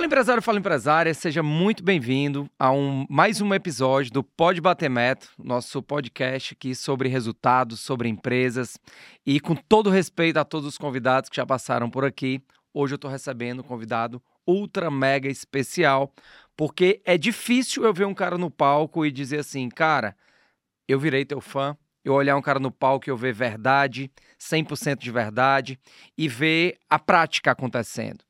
Fala empresário, fala empresária, seja muito bem-vindo a um, mais um episódio do Pode Bater Meta, nosso podcast aqui sobre resultados, sobre empresas e com todo respeito a todos os convidados que já passaram por aqui, hoje eu estou recebendo um convidado ultra mega especial, porque é difícil eu ver um cara no palco e dizer assim, cara, eu virei teu fã, eu olhar um cara no palco e eu ver verdade, 100% de verdade e ver a prática acontecendo.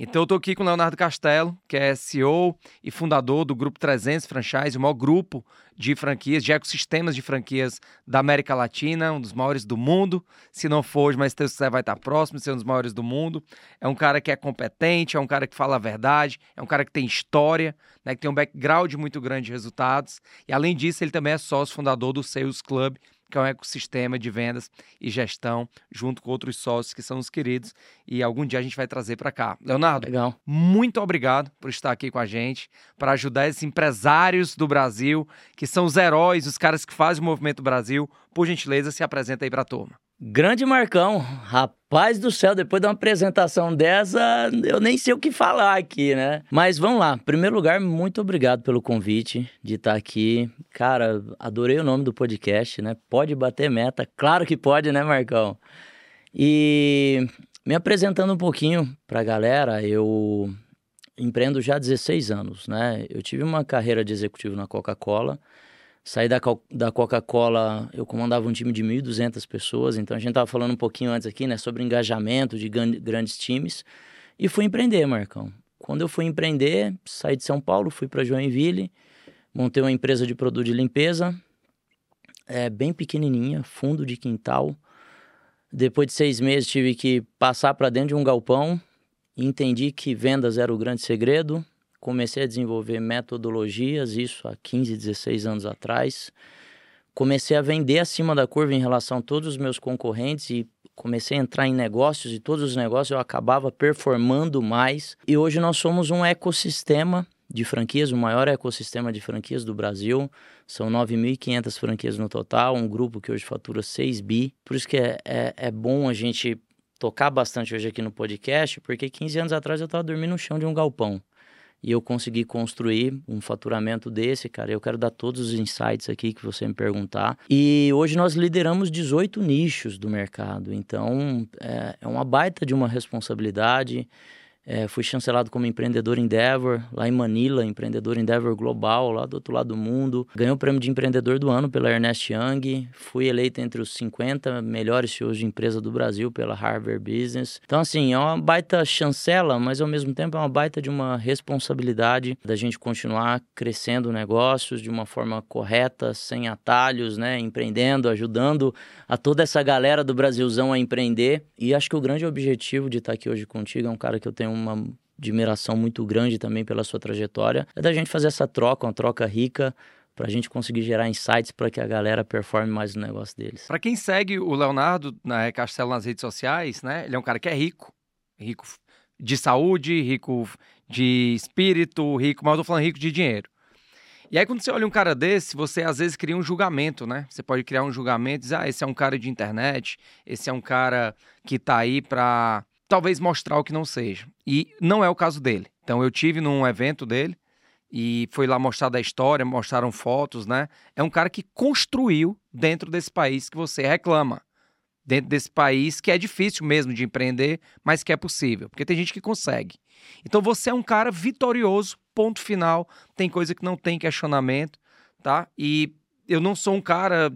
Então eu estou aqui com o Leonardo Castelo, que é CEO e fundador do Grupo 300 Franchise, o maior grupo de franquias, de ecossistemas de franquias da América Latina, um dos maiores do mundo. Se não for hoje, mas se quiser vai estar próximo de ser um dos maiores do mundo. É um cara que é competente, é um cara que fala a verdade, é um cara que tem história, né, que tem um background muito grande de resultados. E além disso, ele também é sócio fundador do Sales Club, que é um ecossistema de vendas e gestão, junto com outros sócios que são os queridos. E algum dia a gente vai trazer para cá. Leonardo, Legal. muito obrigado por estar aqui com a gente, para ajudar esses empresários do Brasil, que são os heróis, os caras que fazem o movimento Brasil. Por gentileza, se apresenta aí para a turma. Grande Marcão, rapaz do céu, depois de uma apresentação dessa, eu nem sei o que falar aqui, né? Mas vamos lá. Em primeiro lugar, muito obrigado pelo convite de estar aqui. Cara, adorei o nome do podcast, né? Pode bater meta. Claro que pode, né, Marcão? E me apresentando um pouquinho para a galera, eu empreendo já há 16 anos, né? Eu tive uma carreira de executivo na Coca-Cola Saí da, da Coca-Cola, eu comandava um time de 1.200 pessoas, então a gente estava falando um pouquinho antes aqui, né, sobre engajamento de grandes times. E fui empreender, Marcão. Quando eu fui empreender, saí de São Paulo, fui para Joinville, montei uma empresa de produto de limpeza, é, bem pequenininha, fundo de quintal. Depois de seis meses, tive que passar para dentro de um galpão. Entendi que vendas era o grande segredo comecei a desenvolver metodologias, isso há 15, 16 anos atrás. Comecei a vender acima da curva em relação a todos os meus concorrentes e comecei a entrar em negócios e todos os negócios eu acabava performando mais. E hoje nós somos um ecossistema de franquias, o maior ecossistema de franquias do Brasil. São 9.500 franquias no total, um grupo que hoje fatura 6 bi. Por isso que é, é, é bom a gente tocar bastante hoje aqui no podcast, porque 15 anos atrás eu estava dormindo no chão de um galpão e eu consegui construir um faturamento desse, cara. Eu quero dar todos os insights aqui que você me perguntar. E hoje nós lideramos 18 nichos do mercado, então é, é uma baita de uma responsabilidade. É, fui chancelado como empreendedor Endeavor, lá em Manila, empreendedor Endeavor Global, lá do outro lado do mundo. Ganhei o prêmio de empreendedor do ano pela Ernest Young. Fui eleito entre os 50 melhores CEOs de empresa do Brasil pela Harvard Business. Então, assim, é uma baita chancela, mas ao mesmo tempo é uma baita de uma responsabilidade da gente continuar crescendo negócios de uma forma correta, sem atalhos, né? Empreendendo, ajudando a toda essa galera do Brasilzão a empreender. E acho que o grande objetivo de estar aqui hoje contigo é um cara que eu tenho uma admiração muito grande também pela sua trajetória, é da gente fazer essa troca, uma troca rica, para a gente conseguir gerar insights para que a galera performe mais no negócio deles. Para quem segue o Leonardo né, Castelo nas redes sociais, né? Ele é um cara que é rico, rico de saúde, rico de espírito, rico, mas eu tô falando rico de dinheiro. E aí, quando você olha um cara desse, você às vezes cria um julgamento, né? Você pode criar um julgamento e dizer, ah, esse é um cara de internet, esse é um cara que tá aí para talvez mostrar o que não seja. E não é o caso dele. Então eu tive num evento dele e foi lá mostrar da história, mostraram fotos, né? É um cara que construiu dentro desse país que você reclama. Dentro desse país que é difícil mesmo de empreender, mas que é possível, porque tem gente que consegue. Então você é um cara vitorioso, ponto final. Tem coisa que não tem questionamento, tá? E eu não sou um cara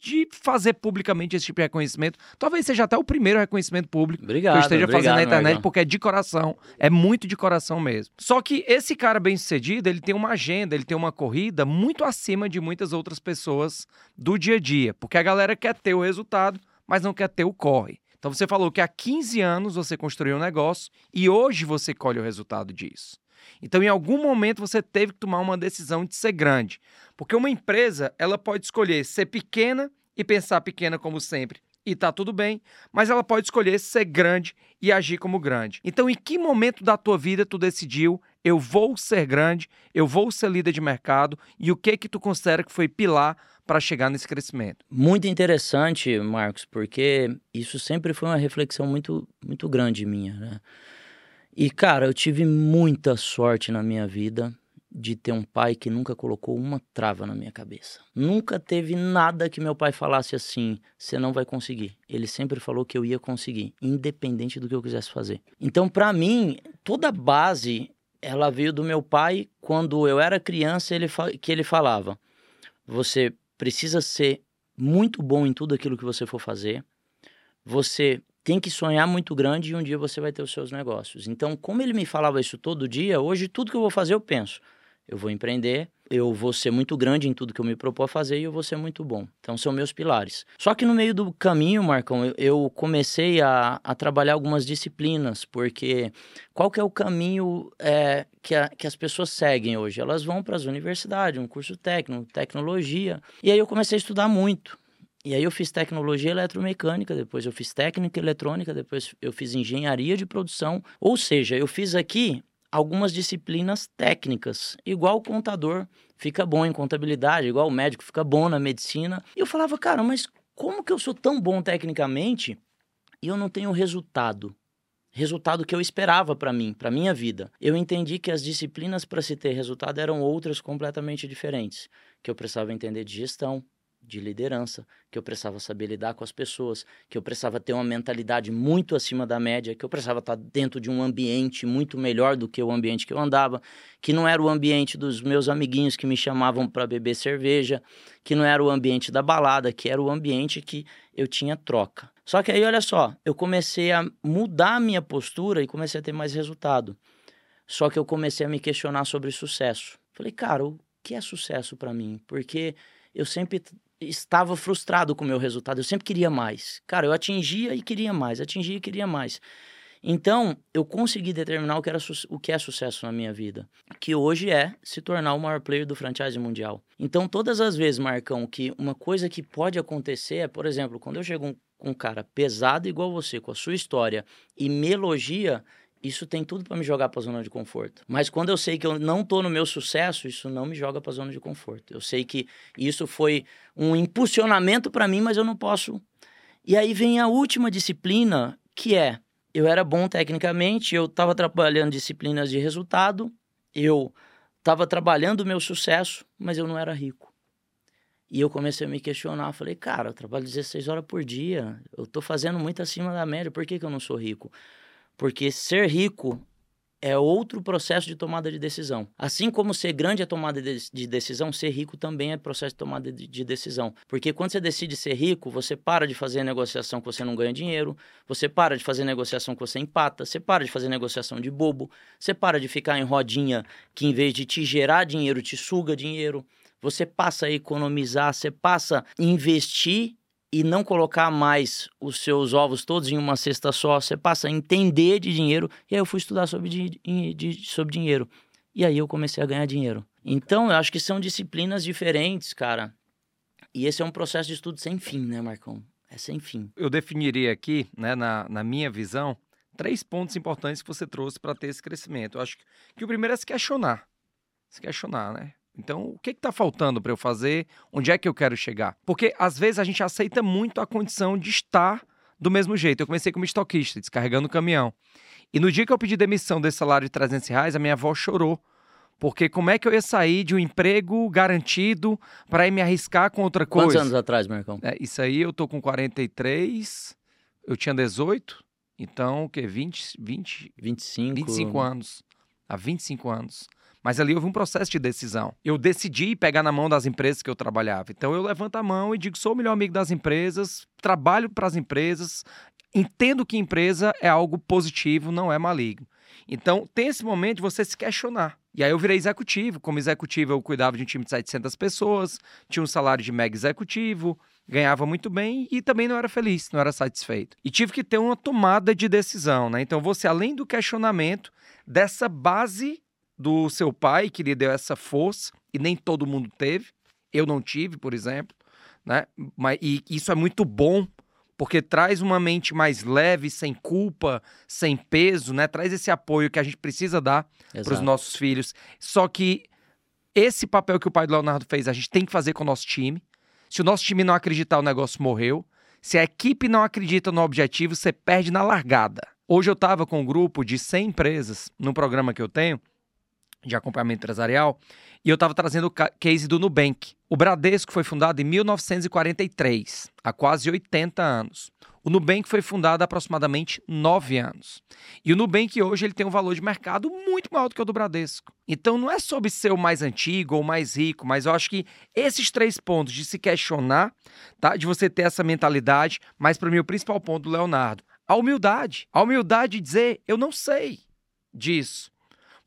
de fazer publicamente esse tipo de reconhecimento. Talvez seja até o primeiro reconhecimento público obrigado, que eu esteja obrigado, fazendo na internet, porque é de coração. É muito de coração mesmo. Só que esse cara bem sucedido, ele tem uma agenda, ele tem uma corrida muito acima de muitas outras pessoas do dia a dia. Porque a galera quer ter o resultado, mas não quer ter o corre. Então você falou que há 15 anos você construiu um negócio e hoje você colhe o resultado disso. Então, em algum momento, você teve que tomar uma decisão de ser grande. Porque uma empresa, ela pode escolher ser pequena e pensar pequena como sempre. E tá tudo bem, mas ela pode escolher ser grande e agir como grande. Então, em que momento da tua vida tu decidiu eu vou ser grande, eu vou ser líder de mercado e o que que tu considera que foi pilar para chegar nesse crescimento? Muito interessante, Marcos, porque isso sempre foi uma reflexão muito, muito grande minha, né? E, cara, eu tive muita sorte na minha vida de ter um pai que nunca colocou uma trava na minha cabeça. Nunca teve nada que meu pai falasse assim: você não vai conseguir. Ele sempre falou que eu ia conseguir, independente do que eu quisesse fazer. Então, para mim, toda a base ela veio do meu pai quando eu era criança, ele que ele falava: você precisa ser muito bom em tudo aquilo que você for fazer. Você tem que sonhar muito grande e um dia você vai ter os seus negócios. Então, como ele me falava isso todo dia, hoje tudo que eu vou fazer eu penso: eu vou empreender, eu vou ser muito grande em tudo que eu me propor a fazer e eu vou ser muito bom. Então são meus pilares. Só que no meio do caminho, Marcão, eu, comecei a, a, trabalhar algumas disciplinas, porque qual que é o caminho é, que, a, que as pessoas seguem hoje? Elas vão para as universidades, um curso técnico, tecnologia. E aí eu comecei a estudar muito. E aí eu fiz tecnologia eletromecânica, depois eu fiz técnica eletrônica, depois eu fiz engenharia de produção. Ou seja, eu fiz aqui algumas disciplinas técnicas, igual o contador fica bom em contabilidade, igual o médico fica bom na medicina. E eu falava, cara, mas como que eu sou tão bom tecnicamente e eu não tenho resultado? Resultado que eu esperava para mim, para minha vida. Eu entendi que as disciplinas para se ter resultado eram outras completamente diferentes, que eu precisava entender de gestão, de liderança, que eu precisava saber lidar com as pessoas, que eu precisava ter uma mentalidade muito acima da média, que eu precisava estar dentro de um ambiente muito melhor do que o ambiente que eu andava, que não era o ambiente dos meus amiguinhos que me chamavam para beber cerveja, que não era o ambiente da balada, que era o ambiente que eu tinha troca. Só que aí, olha só, eu comecei a mudar a minha postura e comecei a ter mais resultado. Só que eu comecei a me questionar sobre sucesso. Falei, cara, o que é sucesso para mim? Porque eu sempre estava frustrado com o meu resultado. Eu sempre queria mais. Cara, eu atingia e queria mais, atingia e queria mais. Então, eu consegui determinar o que, era o que é sucesso na minha vida, que hoje é se tornar o maior player do franchise mundial. Então, todas as vezes, Marcão, que uma coisa que pode acontecer é, por exemplo, quando eu chego com um, um cara pesado igual você, com a sua história, e me elogia, isso tem tudo para me jogar para a zona de conforto. Mas quando eu sei que eu não estou no meu sucesso, isso não me joga para a zona de conforto. Eu sei que isso foi um impulsionamento para mim, mas eu não posso. E aí vem a última disciplina, que é eu era bom tecnicamente, eu estava trabalhando disciplinas de resultado, eu estava trabalhando o meu sucesso, mas eu não era rico. E eu comecei a me questionar, falei, cara, eu trabalho 16 horas por dia, eu estou fazendo muito acima da média, por que, que eu não sou rico? Porque ser rico é outro processo de tomada de decisão. Assim como ser grande é tomada de decisão, ser rico também é processo de tomada de decisão. Porque quando você decide ser rico, você para de fazer negociação que você não ganha dinheiro, você para de fazer negociação que você empata, você para de fazer negociação de bobo, você para de ficar em rodinha que em vez de te gerar dinheiro, te suga dinheiro. Você passa a economizar, você passa a investir e não colocar mais os seus ovos todos em uma cesta só, você passa a entender de dinheiro. E aí eu fui estudar sobre, de, sobre dinheiro. E aí eu comecei a ganhar dinheiro. Então, eu acho que são disciplinas diferentes, cara. E esse é um processo de estudo sem fim, né, Marcão? É sem fim. Eu definiria aqui, né, na, na minha visão, três pontos importantes que você trouxe para ter esse crescimento. Eu acho que, que o primeiro é se questionar. Se questionar, né? Então, o que está faltando para eu fazer? Onde é que eu quero chegar? Porque às vezes a gente aceita muito a condição de estar do mesmo jeito. Eu comecei como estoquista, descarregando o caminhão. E no dia que eu pedi demissão desse salário de 300 reais, a minha avó chorou. Porque como é que eu ia sair de um emprego garantido para ir me arriscar com outra coisa? Quantos anos atrás, Marcão? É, isso aí eu tô com 43, eu tinha 18, então o quê? 20, 20... 25. 25 anos. Há 25 anos. Mas ali houve um processo de decisão. Eu decidi pegar na mão das empresas que eu trabalhava. Então eu levanto a mão e digo: sou o melhor amigo das empresas, trabalho para as empresas, entendo que empresa é algo positivo, não é maligno. Então tem esse momento de você se questionar. E aí eu virei executivo. Como executivo, eu cuidava de um time de 700 pessoas, tinha um salário de mega executivo, ganhava muito bem e também não era feliz, não era satisfeito. E tive que ter uma tomada de decisão, né? Então você, além do questionamento, dessa base do seu pai que lhe deu essa força e nem todo mundo teve. Eu não tive, por exemplo, né? Mas e isso é muito bom porque traz uma mente mais leve, sem culpa, sem peso, né? Traz esse apoio que a gente precisa dar para os nossos filhos. Só que esse papel que o pai do Leonardo fez, a gente tem que fazer com o nosso time. Se o nosso time não acreditar, o negócio morreu. Se a equipe não acredita no objetivo, você perde na largada. Hoje eu estava com um grupo de 100 empresas no programa que eu tenho de acompanhamento empresarial e eu estava trazendo o case do Nubank. O Bradesco foi fundado em 1943, há quase 80 anos. O Nubank foi fundado há aproximadamente 9 anos. E o Nubank hoje ele tem um valor de mercado muito maior do que o do Bradesco. Então não é sobre ser o mais antigo ou mais rico, mas eu acho que esses três pontos de se questionar, tá? de você ter essa mentalidade, mas para mim o principal ponto do Leonardo, a humildade. A humildade de dizer, eu não sei disso.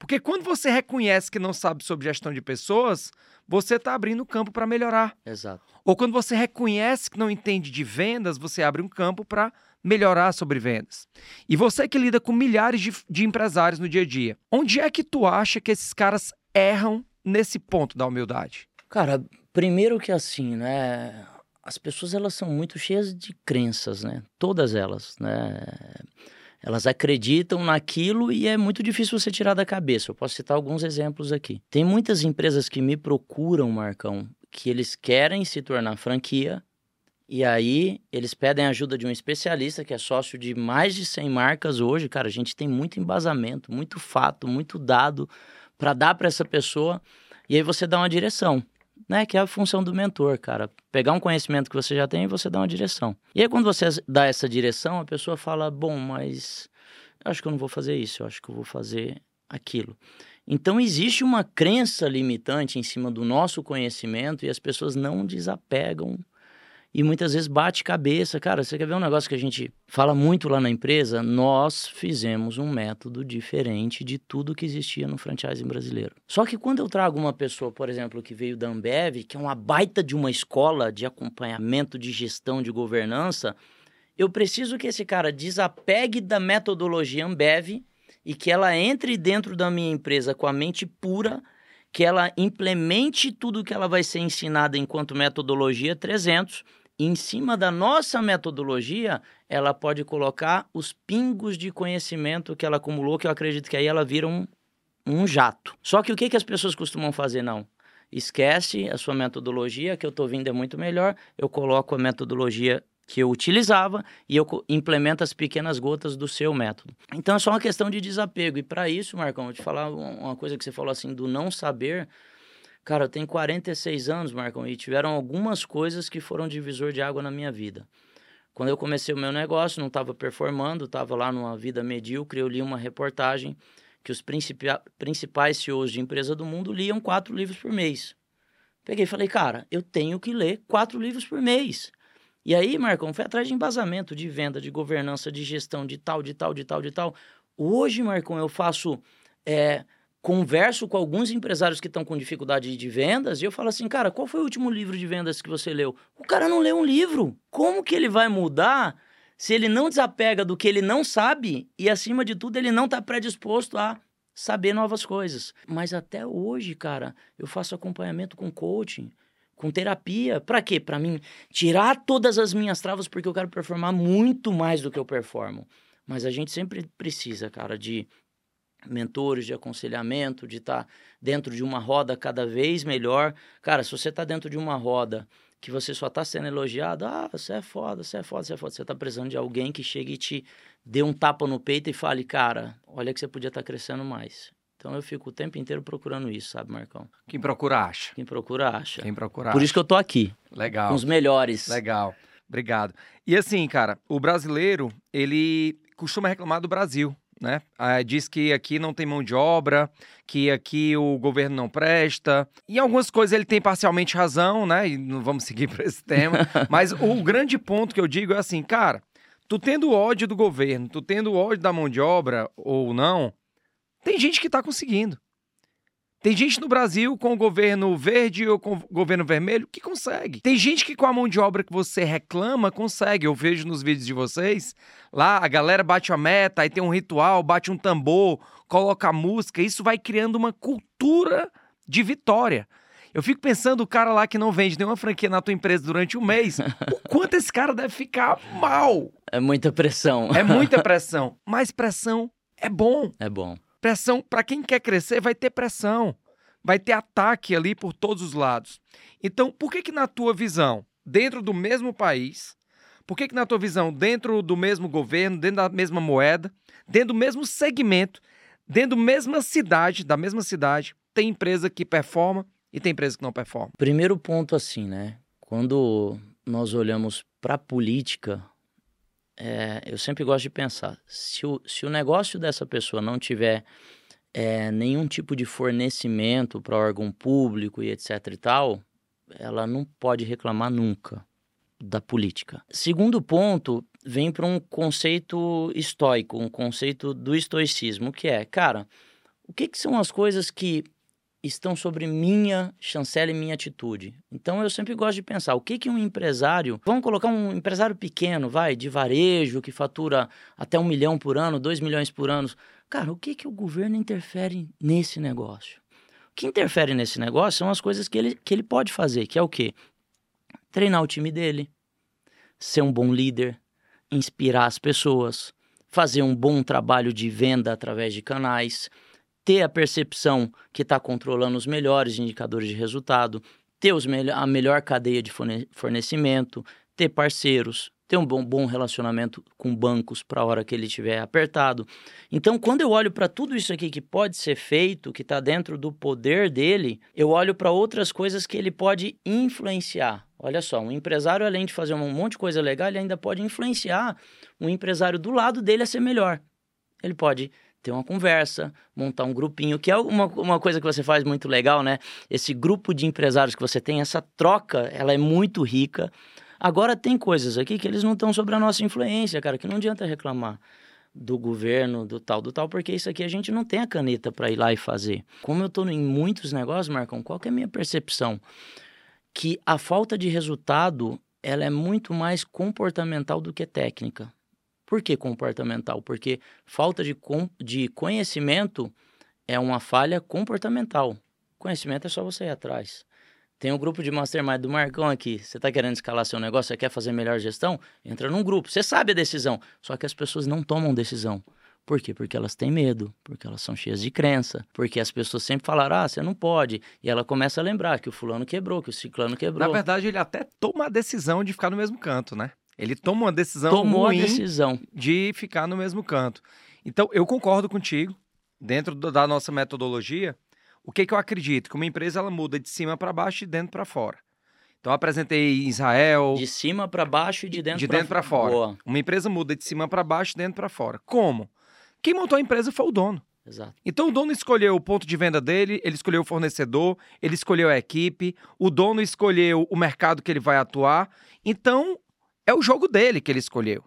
Porque quando você reconhece que não sabe sobre gestão de pessoas, você está abrindo campo para melhorar. Exato. Ou quando você reconhece que não entende de vendas, você abre um campo para melhorar sobre vendas. E você que lida com milhares de, de empresários no dia a dia, onde é que tu acha que esses caras erram nesse ponto da humildade? Cara, primeiro que assim, né? As pessoas elas são muito cheias de crenças, né? Todas elas, né? Elas acreditam naquilo e é muito difícil você tirar da cabeça. Eu posso citar alguns exemplos aqui. Tem muitas empresas que me procuram, Marcão, que eles querem se tornar franquia e aí eles pedem ajuda de um especialista que é sócio de mais de 100 marcas hoje. Cara, a gente tem muito embasamento, muito fato, muito dado para dar para essa pessoa e aí você dá uma direção né? Que é a função do mentor, cara. Pegar um conhecimento que você já tem e você dar uma direção. E aí, quando você dá essa direção, a pessoa fala: bom, mas eu acho que eu não vou fazer isso, eu acho que eu vou fazer aquilo. Então, existe uma crença limitante em cima do nosso conhecimento e as pessoas não desapegam e muitas vezes bate cabeça. Cara, você quer ver um negócio que a gente fala muito lá na empresa? Nós fizemos um método diferente de tudo que existia no franchising brasileiro. Só que quando eu trago uma pessoa, por exemplo, que veio da Ambev, que é uma baita de uma escola de acompanhamento, de gestão, de governança, eu preciso que esse cara desapegue da metodologia Ambev e que ela entre dentro da minha empresa com a mente pura que ela implemente tudo que ela vai ser ensinada enquanto metodologia 300 em cima da nossa metodologia, ela pode colocar os pingos de conhecimento que ela acumulou, que eu acredito que aí ela vira um, um jato. Só que o que, que as pessoas costumam fazer? Não. Esquece a sua metodologia, que eu estou vindo é muito melhor. Eu coloco a metodologia que eu utilizava e eu implemento as pequenas gotas do seu método. Então é só uma questão de desapego. E para isso, Marcão, eu te falar uma coisa que você falou assim do não saber. Cara, eu tenho 46 anos, Marcão, e tiveram algumas coisas que foram divisor de água na minha vida. Quando eu comecei o meu negócio, não estava performando, estava lá numa vida medíocre, eu li uma reportagem que os principais CEOs de empresa do mundo liam quatro livros por mês. Peguei e falei, cara, eu tenho que ler quatro livros por mês. E aí, Marcão, foi atrás de embasamento, de venda, de governança, de gestão, de tal, de tal, de tal, de tal. Hoje, Marcão, eu faço é, converso com alguns empresários que estão com dificuldade de vendas e eu falo assim, cara, qual foi o último livro de vendas que você leu? O cara não leu um livro. Como que ele vai mudar se ele não desapega do que ele não sabe e, acima de tudo, ele não está predisposto a saber novas coisas? Mas até hoje, cara, eu faço acompanhamento com coaching, com terapia. Para quê? Para mim tirar todas as minhas travas porque eu quero performar muito mais do que eu performo. Mas a gente sempre precisa, cara, de mentores de aconselhamento, de estar tá dentro de uma roda cada vez melhor. Cara, se você está dentro de uma roda que você só está sendo elogiado, ah, você é foda, você é foda, você é foda. Você está precisando de alguém que chegue e te dê um tapa no peito e fale, cara, olha que você podia estar tá crescendo mais. Então eu fico o tempo inteiro procurando isso, sabe, Marcão? Quem procura acha. Quem procura acha. Quem procura Por acha. isso que eu tô aqui. Legal. Com os melhores. Legal. Obrigado. E assim, cara, o brasileiro, ele costuma reclamar do Brasil né? Ah, diz que aqui não tem mão de obra, que aqui o governo não presta. E algumas coisas ele tem parcialmente razão, né? E não vamos seguir para esse tema. Mas o grande ponto que eu digo é assim, cara, tu tendo ódio do governo, tu tendo ódio da mão de obra ou não, tem gente que está conseguindo. Tem gente no Brasil com o governo verde ou com o governo vermelho que consegue. Tem gente que com a mão de obra que você reclama consegue. Eu vejo nos vídeos de vocês, lá a galera bate a meta, aí tem um ritual, bate um tambor, coloca a música, isso vai criando uma cultura de vitória. Eu fico pensando o cara lá que não vende nenhuma franquia na tua empresa durante um mês, o quanto esse cara deve ficar mal. É muita pressão. É muita pressão. Mas pressão é bom. É bom. Pressão, para quem quer crescer, vai ter pressão. Vai ter ataque ali por todos os lados. Então, por que que na tua visão, dentro do mesmo país, Por que, que, na tua visão, dentro do mesmo governo, dentro da mesma moeda, dentro do mesmo segmento, dentro da mesma cidade, da mesma cidade, tem empresa que performa e tem empresa que não performa? Primeiro ponto, assim, né? Quando nós olhamos para a política, é, eu sempre gosto de pensar: se o, se o negócio dessa pessoa não tiver é, nenhum tipo de fornecimento para órgão público e etc e tal, ela não pode reclamar nunca da política. Segundo ponto, vem para um conceito estoico, um conceito do estoicismo, que é, cara, o que, que são as coisas que estão sobre minha chancela e minha atitude. Então eu sempre gosto de pensar o que que um empresário, vamos colocar um empresário pequeno, vai, de varejo, que fatura até um milhão por ano, dois milhões por ano, cara, o que que o governo interfere nesse negócio? O que interfere nesse negócio são as coisas que ele, que ele pode fazer, que é o quê? Treinar o time dele, ser um bom líder, inspirar as pessoas, fazer um bom trabalho de venda através de canais, ter a percepção que está controlando os melhores indicadores de resultado, ter os me a melhor cadeia de fornecimento, ter parceiros, ter um bom, bom relacionamento com bancos para a hora que ele estiver apertado. Então, quando eu olho para tudo isso aqui que pode ser feito, que está dentro do poder dele, eu olho para outras coisas que ele pode influenciar. Olha só, um empresário, além de fazer um monte de coisa legal, ele ainda pode influenciar um empresário do lado dele a ser melhor. Ele pode ter uma conversa, montar um grupinho, que é uma, uma coisa que você faz muito legal, né? Esse grupo de empresários que você tem, essa troca, ela é muito rica. Agora, tem coisas aqui que eles não estão sobre a nossa influência, cara, que não adianta reclamar do governo, do tal, do tal, porque isso aqui a gente não tem a caneta para ir lá e fazer. Como eu estou em muitos negócios, Marcão, qual é a minha percepção? Que a falta de resultado, ela é muito mais comportamental do que técnica. Por que comportamental? Porque falta de, de conhecimento é uma falha comportamental. Conhecimento é só você ir atrás. Tem um grupo de mastermind do Marcão aqui. Você está querendo escalar seu negócio, você quer fazer melhor gestão? Entra num grupo. Você sabe a decisão. Só que as pessoas não tomam decisão. Por quê? Porque elas têm medo, porque elas são cheias de crença, porque as pessoas sempre falaram, ah, você não pode. E ela começa a lembrar que o fulano quebrou, que o ciclano quebrou. Na verdade, ele até toma a decisão de ficar no mesmo canto, né? Ele tomou uma decisão Tomou ruim a decisão de ficar no mesmo canto. Então, eu concordo contigo. Dentro da nossa metodologia, o que, que eu acredito? Que uma empresa ela muda de cima para baixo e de dentro para fora. Então, eu apresentei Israel. De cima para baixo e de dentro de dentro para fora. Boa. Uma empresa muda de cima para baixo e de dentro para fora. Como? Quem montou a empresa foi o dono. Exato. Então o dono escolheu o ponto de venda dele, ele escolheu o fornecedor, ele escolheu a equipe, o dono escolheu o mercado que ele vai atuar. Então é o jogo dele que ele escolheu.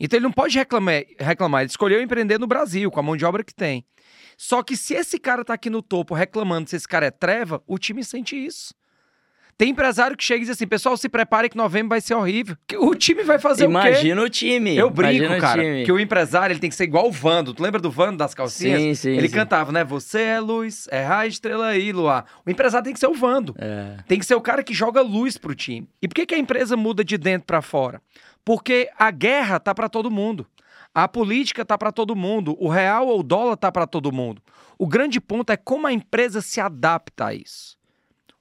Então ele não pode reclamar, reclamar. Ele escolheu empreender no Brasil, com a mão de obra que tem. Só que se esse cara tá aqui no topo reclamando se esse cara é treva, o time sente isso. Tem empresário que chega e diz assim: pessoal, se prepare que novembro vai ser horrível. O time vai fazer Imagina o quê? Imagina o time. Eu brinco, cara, o que o empresário ele tem que ser igual o Vando. Tu lembra do Vando das calcinhas? Sim, sim. Ele sim. cantava, né? Você é luz, é raio, estrela aí, luar. O empresário tem que ser o Vando. É. Tem que ser o cara que joga luz pro time. E por que, que a empresa muda de dentro para fora? Porque a guerra tá para todo mundo. A política tá para todo mundo, o real ou o dólar tá para todo mundo. O grande ponto é como a empresa se adapta a isso.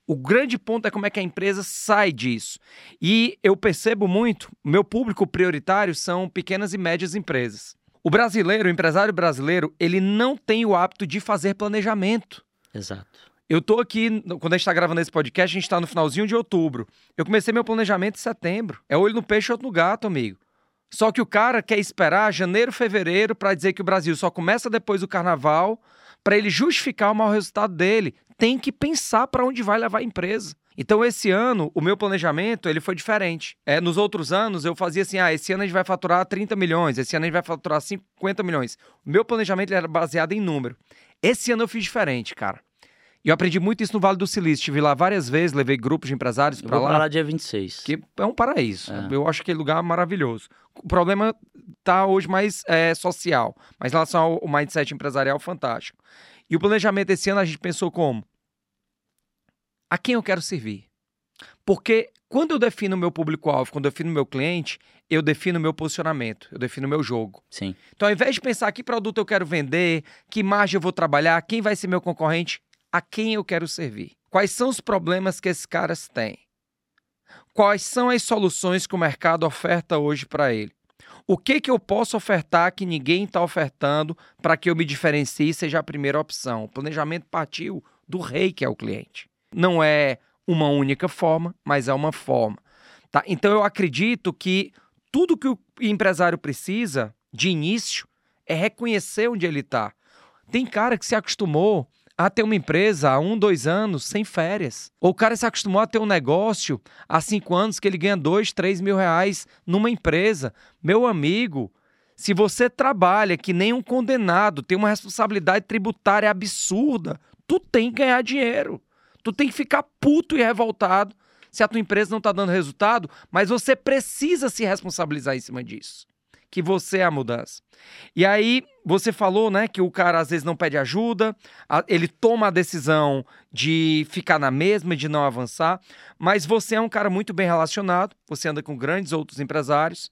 O grande ponto é como é que a empresa sai disso. E eu percebo muito, meu público prioritário são pequenas e médias empresas. O brasileiro, o empresário brasileiro, ele não tem o hábito de fazer planejamento. Exato. Eu tô aqui, quando a gente tá gravando esse podcast, a gente tá no finalzinho de outubro. Eu comecei meu planejamento em setembro. É olho no peixe, outro no gato, amigo. Só que o cara quer esperar janeiro, fevereiro para dizer que o Brasil só começa depois do carnaval, para ele justificar o mau resultado dele. Tem que pensar para onde vai levar a empresa. Então, esse ano, o meu planejamento ele foi diferente. É, nos outros anos, eu fazia assim: ah, esse ano a gente vai faturar 30 milhões, esse ano a gente vai faturar 50 milhões. O meu planejamento era baseado em número. Esse ano eu fiz diferente, cara. E eu aprendi muito isso no Vale do Silício. Estive lá várias vezes, levei grupos de empresários para lá. Pra lá dia 26. Que é um paraíso. É. Eu acho aquele lugar maravilhoso. O problema tá hoje mais é, social, mas em relação ao mindset empresarial, fantástico. E o planejamento esse ano a gente pensou como? A quem eu quero servir? Porque quando eu defino o meu público-alvo, quando eu defino o meu cliente, eu defino o meu posicionamento, eu defino o meu jogo. Sim. Então, ao invés de pensar que produto eu quero vender, que margem eu vou trabalhar, quem vai ser meu concorrente, a quem eu quero servir? Quais são os problemas que esses caras têm? quais são as soluções que o mercado oferta hoje para ele. O que, que eu posso ofertar que ninguém está ofertando para que eu me diferencie e seja a primeira opção? O planejamento partiu do rei, que é o cliente. Não é uma única forma, mas é uma forma. Tá? Então eu acredito que tudo que o empresário precisa de início é reconhecer onde ele está. Tem cara que se acostumou a ter uma empresa há um, dois anos sem férias. Ou o cara se acostumou a ter um negócio há cinco anos que ele ganha dois, três mil reais numa empresa. Meu amigo, se você trabalha que nem um condenado, tem uma responsabilidade tributária absurda, tu tem que ganhar dinheiro. Tu tem que ficar puto e revoltado se a tua empresa não está dando resultado, mas você precisa se responsabilizar em cima disso que você é a mudança. E aí, você falou, né, que o cara às vezes não pede ajuda, ele toma a decisão de ficar na mesma de não avançar, mas você é um cara muito bem relacionado, você anda com grandes outros empresários.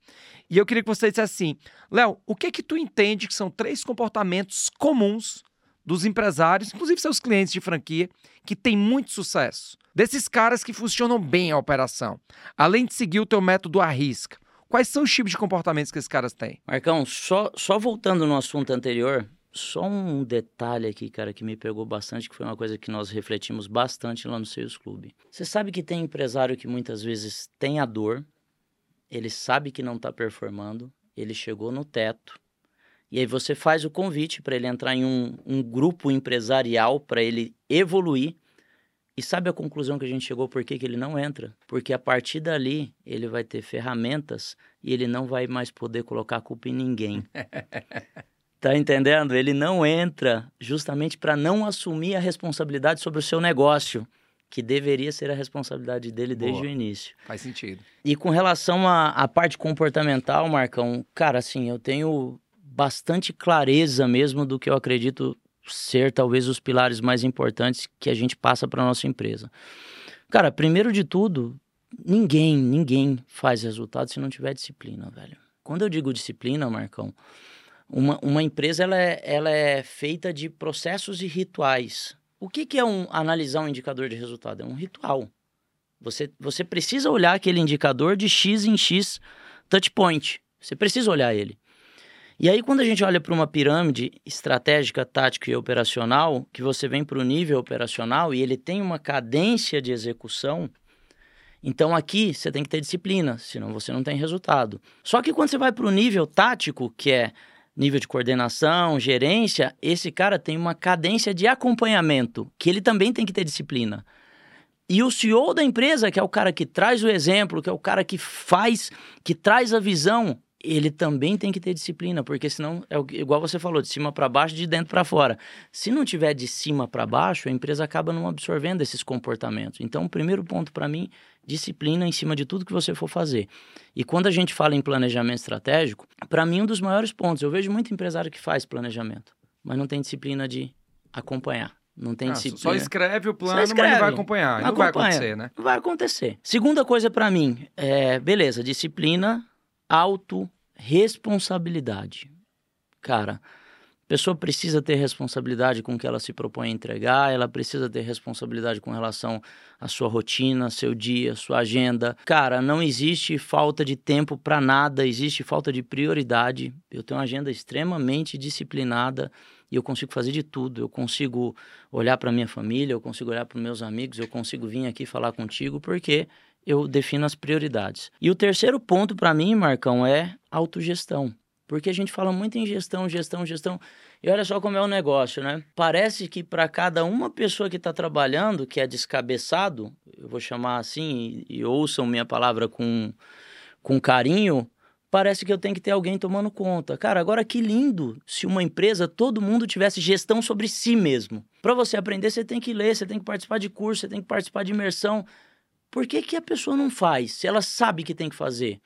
E eu queria que você dissesse assim: Léo, o que que tu entende que são três comportamentos comuns dos empresários, inclusive seus clientes de franquia, que têm muito sucesso? Desses caras que funcionam bem a operação, além de seguir o teu método à risca. Quais são os tipos de comportamentos que esses caras têm? Marcão, só, só voltando no assunto anterior, só um detalhe aqui, cara, que me pegou bastante, que foi uma coisa que nós refletimos bastante lá no Seios Clube. Você sabe que tem empresário que muitas vezes tem a dor, ele sabe que não está performando, ele chegou no teto, e aí você faz o convite para ele entrar em um, um grupo empresarial, para ele evoluir, e sabe a conclusão que a gente chegou por que, que ele não entra? Porque a partir dali ele vai ter ferramentas e ele não vai mais poder colocar a culpa em ninguém. tá entendendo? Ele não entra justamente para não assumir a responsabilidade sobre o seu negócio, que deveria ser a responsabilidade dele desde Boa. o início. Faz sentido. E com relação à parte comportamental, Marcão, cara, assim, eu tenho bastante clareza mesmo do que eu acredito ser talvez os pilares mais importantes que a gente passa para nossa empresa. Cara, primeiro de tudo, ninguém, ninguém faz resultado se não tiver disciplina, velho. Quando eu digo disciplina, Marcão, uma, uma empresa ela é, ela é feita de processos e rituais. O que, que é um, analisar um indicador de resultado? É um ritual. Você, você precisa olhar aquele indicador de X em X touch point. Você precisa olhar ele. E aí, quando a gente olha para uma pirâmide estratégica, tática e operacional, que você vem para o nível operacional e ele tem uma cadência de execução, então aqui você tem que ter disciplina, senão você não tem resultado. Só que quando você vai para o nível tático, que é nível de coordenação, gerência, esse cara tem uma cadência de acompanhamento, que ele também tem que ter disciplina. E o CEO da empresa, que é o cara que traz o exemplo, que é o cara que faz, que traz a visão, ele também tem que ter disciplina, porque senão é igual você falou, de cima para baixo, de dentro para fora. Se não tiver de cima para baixo, a empresa acaba não absorvendo esses comportamentos. Então, o primeiro ponto para mim, disciplina em cima de tudo que você for fazer. E quando a gente fala em planejamento estratégico, para mim um dos maiores pontos, eu vejo muito empresário que faz planejamento, mas não tem disciplina de acompanhar. Não tem ah, disciplina. Só escreve o plano, escreve, mas não vai acompanhar. Não, não vai acontecer, né? Vai acontecer. Segunda coisa para mim, é, beleza, disciplina, auto responsabilidade. Cara, a pessoa precisa ter responsabilidade com o que ela se propõe a entregar, ela precisa ter responsabilidade com relação à sua rotina, seu dia, sua agenda. Cara, não existe falta de tempo para nada, existe falta de prioridade. Eu tenho uma agenda extremamente disciplinada e eu consigo fazer de tudo. Eu consigo olhar para minha família, eu consigo olhar para meus amigos, eu consigo vir aqui falar contigo porque eu defino as prioridades. E o terceiro ponto para mim, Marcão, é autogestão. Porque a gente fala muito em gestão, gestão, gestão. E olha só como é o negócio, né? Parece que para cada uma pessoa que está trabalhando, que é descabeçado, eu vou chamar assim, e, e ouçam minha palavra com, com carinho, parece que eu tenho que ter alguém tomando conta. Cara, agora que lindo se uma empresa, todo mundo tivesse gestão sobre si mesmo. Para você aprender, você tem que ler, você tem que participar de curso, você tem que participar de imersão. Por que, que a pessoa não faz se ela sabe que tem que fazer?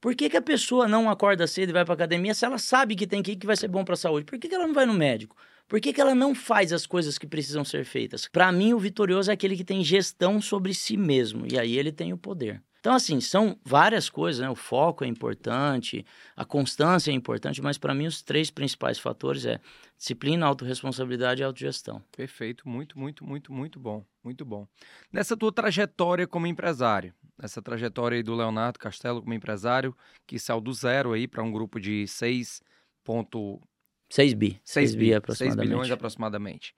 Por que, que a pessoa não acorda cedo e vai para academia se ela sabe que tem que ir que vai ser bom para a saúde? Por que, que ela não vai no médico? Por que, que ela não faz as coisas que precisam ser feitas? Para mim, o vitorioso é aquele que tem gestão sobre si mesmo e aí ele tem o poder. Então, assim, são várias coisas, né? O foco é importante, a constância é importante, mas para mim os três principais fatores é disciplina, autorresponsabilidade e autogestão. Perfeito, muito, muito, muito, muito bom, muito bom. Nessa tua trajetória como empresário, essa trajetória aí do Leonardo Castelo como empresário, que saiu do zero aí para um grupo de 6 ponto... 6 bi. 6, 6 bi aproximadamente. 6 bilhões aproximadamente.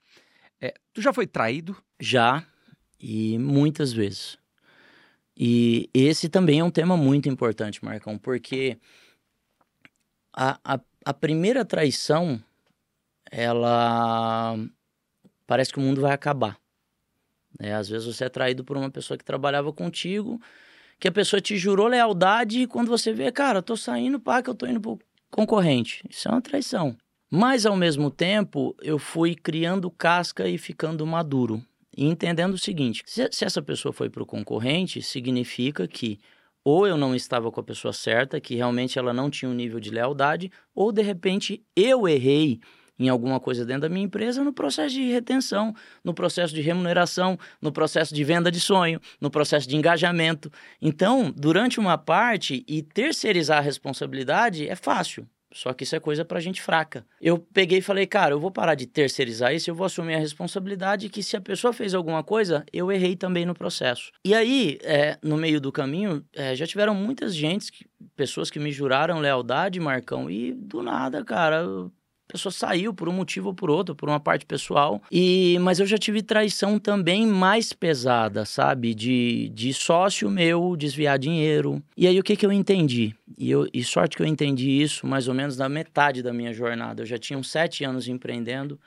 É, tu já foi traído? Já, e muitas vezes. E esse também é um tema muito importante, Marcão, porque a, a, a primeira traição, ela parece que o mundo vai acabar. É, às vezes você é traído por uma pessoa que trabalhava contigo, que a pessoa te jurou lealdade e quando você vê, cara, eu tô saindo, pá, que eu tô indo pro concorrente. Isso é uma traição. Mas ao mesmo tempo, eu fui criando casca e ficando maduro. E entendendo o seguinte: se, se essa pessoa foi pro concorrente, significa que ou eu não estava com a pessoa certa, que realmente ela não tinha um nível de lealdade, ou de repente eu errei em alguma coisa dentro da minha empresa no processo de retenção, no processo de remuneração, no processo de venda de sonho, no processo de engajamento. Então, durante uma parte e terceirizar a responsabilidade é fácil. Só que isso é coisa pra gente fraca. Eu peguei e falei, cara, eu vou parar de terceirizar isso, eu vou assumir a responsabilidade que se a pessoa fez alguma coisa, eu errei também no processo. E aí, é, no meio do caminho, é, já tiveram muitas gente, pessoas que me juraram lealdade, Marcão, e do nada, cara, a pessoa saiu por um motivo ou por outro, por uma parte pessoal. E mas eu já tive traição também mais pesada, sabe? De, de sócio meu desviar dinheiro. E aí o que que eu entendi? E, eu, e sorte que eu entendi isso mais ou menos na metade da minha jornada. Eu já tinha uns sete anos empreendendo.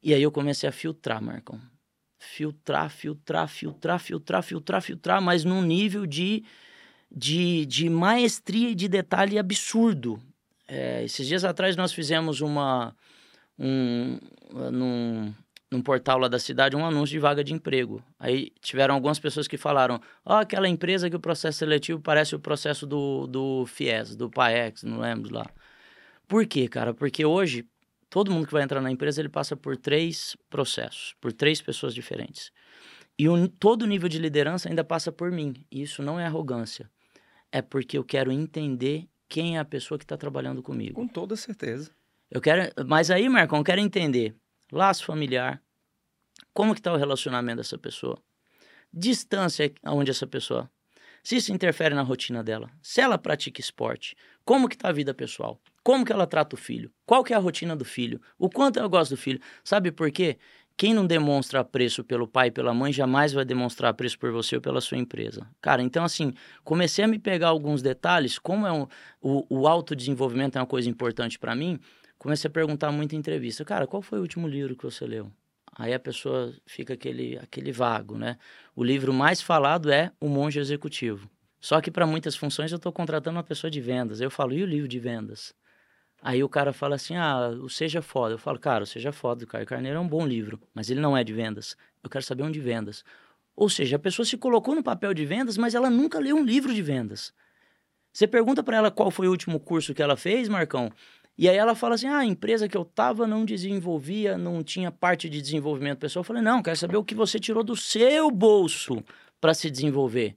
E aí eu comecei a filtrar, Marcão. Filtrar, filtrar, filtrar, filtrar, filtrar, filtrar, mas num nível de, de, de maestria e de detalhe absurdo. É, esses dias atrás nós fizemos uma um, num, num portal lá da cidade um anúncio de vaga de emprego. Aí tiveram algumas pessoas que falaram: Ó, oh, aquela empresa que o processo seletivo parece o processo do, do FIES, do PAEX, não lembro lá. Por quê, cara? Porque hoje todo mundo que vai entrar na empresa ele passa por três processos, por três pessoas diferentes. E um, todo o nível de liderança ainda passa por mim. E isso não é arrogância. É porque eu quero entender quem é a pessoa que está trabalhando comigo. Com toda certeza. Eu quero, mas aí, Marcão, eu quero entender laço familiar, como que está o relacionamento dessa pessoa, distância aonde essa pessoa, se isso interfere na rotina dela, se ela pratica esporte, como que está a vida pessoal, como que ela trata o filho, qual que é a rotina do filho, o quanto ela gosta do filho, sabe por quê? Quem não demonstra apreço pelo pai e pela mãe jamais vai demonstrar apreço por você ou pela sua empresa. Cara, então assim, comecei a me pegar alguns detalhes, como é um, o, o autodesenvolvimento é uma coisa importante para mim, comecei a perguntar muito em entrevista, cara, qual foi o último livro que você leu? Aí a pessoa fica aquele, aquele vago, né? O livro mais falado é O Monge Executivo. Só que para muitas funções eu estou contratando uma pessoa de vendas. Eu falo, e o livro de vendas? Aí o cara fala assim: ah, o Seja Foda. Eu falo, cara, o Seja Foda do Caio Carneiro é um bom livro, mas ele não é de vendas. Eu quero saber onde vendas. Ou seja, a pessoa se colocou no papel de vendas, mas ela nunca leu um livro de vendas. Você pergunta para ela qual foi o último curso que ela fez, Marcão, e aí ela fala assim: ah, a empresa que eu tava não desenvolvia, não tinha parte de desenvolvimento pessoal. Eu falei: não, quero saber o que você tirou do seu bolso para se desenvolver.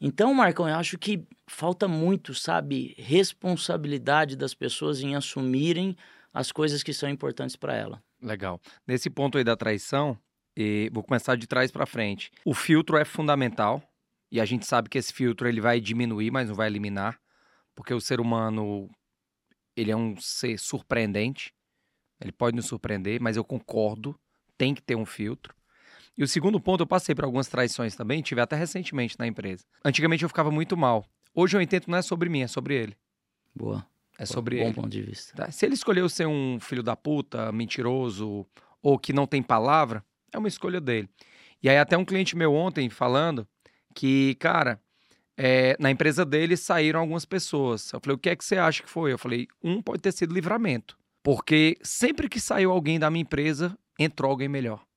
Então, Marcão, eu acho que falta muito, sabe, responsabilidade das pessoas em assumirem as coisas que são importantes para ela. Legal. Nesse ponto aí da traição, vou começar de trás para frente. O filtro é fundamental e a gente sabe que esse filtro ele vai diminuir, mas não vai eliminar, porque o ser humano ele é um ser surpreendente. Ele pode nos surpreender, mas eu concordo, tem que ter um filtro. E o segundo ponto, eu passei por algumas traições também, tive até recentemente na empresa. Antigamente eu ficava muito mal. Hoje eu entendo não é sobre mim, é sobre ele. Boa. É sobre Bom ele. ponto de vista. Tá? Se ele escolheu ser um filho da puta, mentiroso ou que não tem palavra, é uma escolha dele. E aí até um cliente meu ontem falando que, cara, é, na empresa dele saíram algumas pessoas. Eu falei, o que é que você acha que foi? Eu falei, um pode ter sido livramento. Porque sempre que saiu alguém da minha empresa, entrou alguém melhor.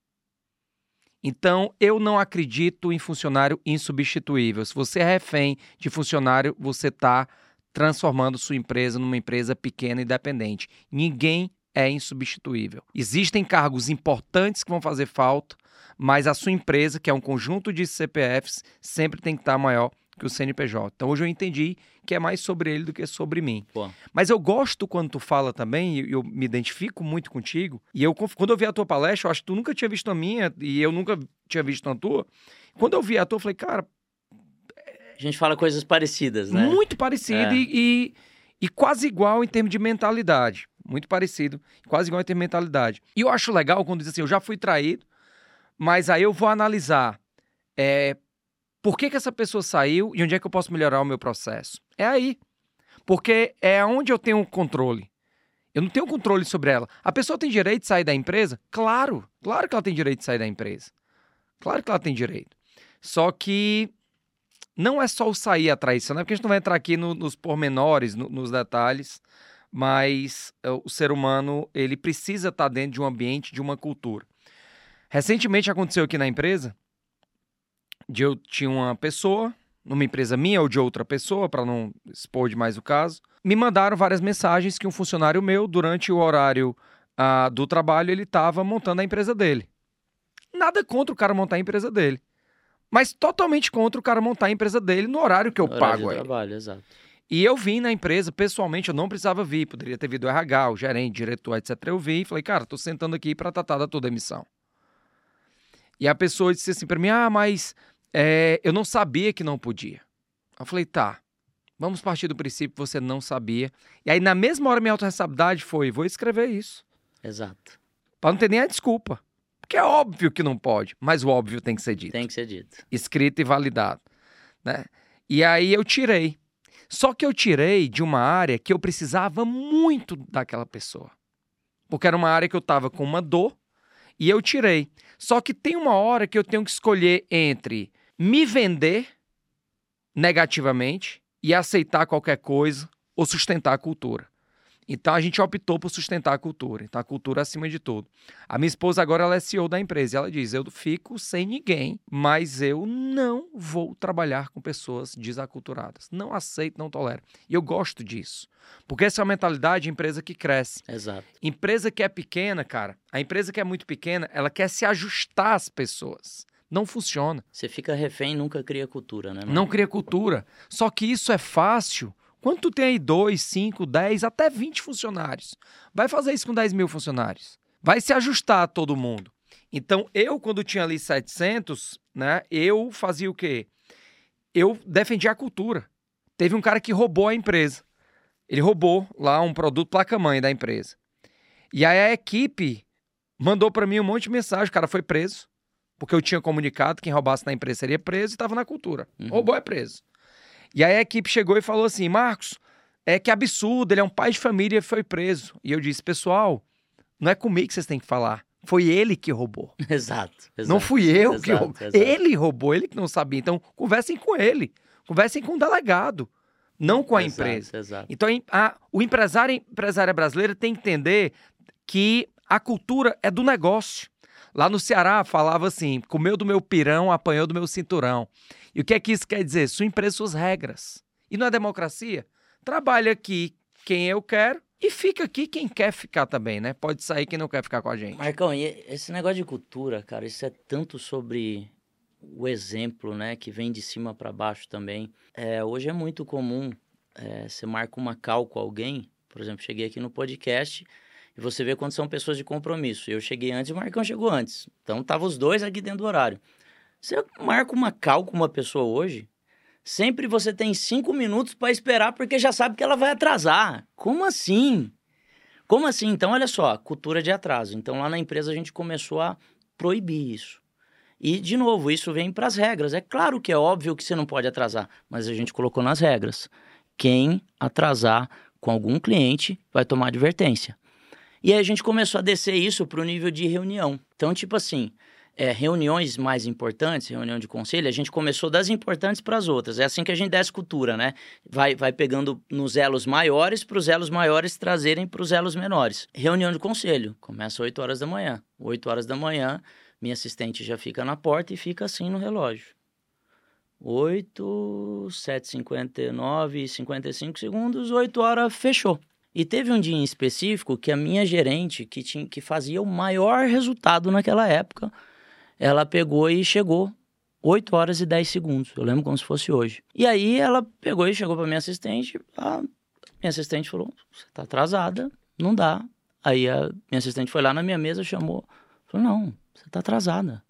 Então, eu não acredito em funcionário insubstituível. Se você é refém de funcionário, você está transformando sua empresa numa empresa pequena e dependente. Ninguém é insubstituível. Existem cargos importantes que vão fazer falta, mas a sua empresa, que é um conjunto de CPFs, sempre tem que estar maior que o CNPJ. Então hoje eu entendi que é mais sobre ele do que sobre mim. Pô. Mas eu gosto quando tu fala também, e eu me identifico muito contigo. E eu, quando eu vi a tua palestra, eu acho que tu nunca tinha visto a minha e eu nunca tinha visto a tua. Quando eu vi a tua, eu falei, cara, A gente fala coisas parecidas, né? Muito parecido É. e, e, e quase igual em termos de mentalidade. Muito parecido, quase igual em termos de mentalidade. E eu acho legal quando diz assim, eu já fui traído, mas aí eu vou analisar é, por que, que essa pessoa saiu e onde é que eu posso melhorar o meu processo. É aí. Porque é onde eu tenho controle. Eu não tenho controle sobre ela. A pessoa tem direito de sair da empresa? Claro, claro que ela tem direito de sair da empresa. Claro que ela tem direito. Só que não é só o sair a traição, né? Porque a gente não vai entrar aqui no- nos pormenores, no- nos detalhes, mas é, o ser humano, ele precisa estar dentro de um ambiente, de uma cultura. Recentemente aconteceu aqui na empresa, de eu tinha uma pessoa, numa empresa minha ou de outra pessoa, para não expor demais o caso, me mandaram várias mensagens que um funcionário meu, durante o horário ah, do trabalho, ele estava montando a empresa dele. Nada contra o cara montar a empresa dele. Mas totalmente contra o cara montar a empresa dele no horário que eu Horário pago de trabalho, exato. E eu vim na empresa, pessoalmente, eu não precisava vir, poderia ter vindo o RH, o gerente, o diretor, etc. Eu vim e falei, cara, tô sentando aqui para tratar da tua demissão. E a pessoa disse assim para mim, ah, mas é, eu não sabia que não podia. Eu falei, tá, vamos partir do princípio que você não sabia. E aí, na mesma hora, minha autorresponsabilidade foi, vou escrever isso, Exato. para não ter nem a desculpa. Porque é óbvio que não pode, mas o óbvio tem que ser dito Tem que ser dito. escrito e validado, né? E aí eu tirei. Só que eu tirei de uma área que eu precisava muito daquela pessoa. Porque era uma área que eu estava com uma dor e eu tirei. Só que tem uma hora que eu tenho que escolher entre me vender negativamente e aceitar qualquer coisa ou sustentar a cultura. Então a gente optou por sustentar a cultura. Então a cultura acima de tudo. A minha esposa agora ela é CEO da empresa. E ela diz: Eu fico sem ninguém, mas eu não vou trabalhar com pessoas desaculturadas. Não aceito, não tolero. E eu gosto disso. Porque essa é uma mentalidade de empresa que cresce. Exato. Empresa que é pequena, cara, a empresa que é muito pequena, ela quer se ajustar às pessoas. Não funciona. Você fica refém e nunca cria cultura, né? mano? Não cria cultura. Só que isso é fácil. Quando tu tem aí 2, 5, 10, até 20 funcionários, vai fazer isso com 10 mil funcionários. Vai se ajustar a todo mundo. Então, eu, quando tinha ali 700, né, eu fazia o quê? Eu defendia a cultura. Teve um cara que roubou a empresa. Ele roubou lá um produto placa-mãe da empresa. E aí a equipe mandou para mim um monte de mensagem. O cara foi preso, porque eu tinha comunicado que quem roubasse na empresa seria preso e estava na cultura. Uhum. Roubou é preso. E aí a equipe chegou e falou assim: Marcos, é que absurdo, ele é um pai de família e foi preso. E eu disse: pessoal, não é comigo que vocês têm que falar. Foi ele que roubou. Exato. exato. Não fui eu que Exato, roubei. exato. Ele roubou, ele que não sabia. Então, conversem com ele. Conversem com o delegado, não com a empresa. Exato. Então, a- o empresário e empresária brasileira tem que entender que a cultura é do negócio. Lá no Ceará falava assim: comeu do meu pirão, apanhou do meu cinturão. E o que é que isso quer dizer? Sua empresa, suas regras. E não é democracia? Trabalha aqui quem eu quero e fica aqui quem quer ficar também, né? Pode sair quem não quer ficar com a gente. Marcão, e esse negócio de cultura, cara, isso é tanto sobre o exemplo, né, que vem de cima para baixo também. É, hoje é muito comum é, você marca uma cal com alguém, por exemplo, cheguei aqui no podcast e você vê quando são pessoas de compromisso. Eu cheguei antes e o Marcão chegou antes. Então tava os dois aqui dentro do horário. Você marca uma cal com uma pessoa hoje, sempre você tem cinco minutos para esperar porque já sabe que ela vai atrasar. Como assim? Como assim? Então, olha só, cultura de atraso. Então, lá na empresa a gente começou a proibir isso. E, de novo, isso vem para as regras. É claro que é óbvio que você não pode atrasar, mas a gente colocou nas regras. Quem atrasar com algum cliente vai tomar advertência. E aí a gente começou a descer isso para o nível de reunião. Então, tipo assim, é, reuniões mais importantes, reunião de conselho, a gente começou das importantes para as outras. É assim que a gente desce cultura, né? Vai, vai pegando nos elos maiores para os elos maiores trazerem para os elos menores. Reunião de conselho, começa às 8 horas da manhã. 8 horas da manhã, minha assistente já fica na porta e fica assim no relógio. 8, 7h59 e 55 segundos, 8 horas, fechou. E teve um dia em específico que a minha gerente, que, tinha, que fazia o maior resultado naquela época, ela pegou e chegou 8 horas e 10 segundos. Eu lembro como se fosse hoje. E aí ela pegou e chegou para minha assistente. A minha assistente falou: Você tá atrasada, não dá. Aí a minha assistente foi lá na minha mesa, chamou. Falou: Não, você tá atrasada.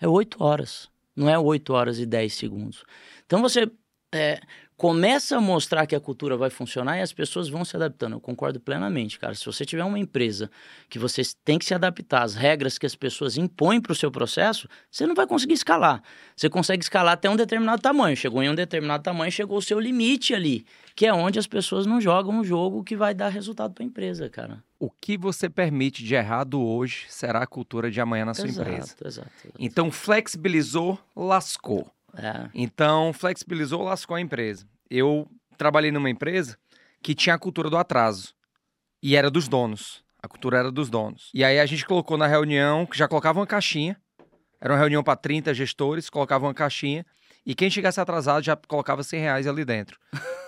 É 8 horas. Não é 8 horas e 10 segundos. Então você é, começa a mostrar que a cultura vai funcionar e as pessoas vão se adaptando. Eu concordo plenamente, cara. Se você tiver uma empresa que você tem que se adaptar às regras que as pessoas impõem para o seu processo, você não vai conseguir escalar. Você consegue escalar até um determinado tamanho. Chegou em um determinado tamanho, chegou o seu limite ali, que é onde as pessoas não jogam um jogo que vai dar resultado para a empresa, cara. O que você permite de errado hoje será a cultura de amanhã na sua exato, empresa. Exato, exato. Então, flexibilizou, lascou. É. Então, flexibilizou, lascou a empresa. Eu trabalhei numa empresa que tinha a cultura do atraso. E era dos donos. A cultura era dos donos. E aí a gente colocou na reunião, que já colocava uma caixinha. Era uma reunião para 30 gestores, colocava uma caixinha. E quem chegasse atrasado já colocava 100 reais ali dentro.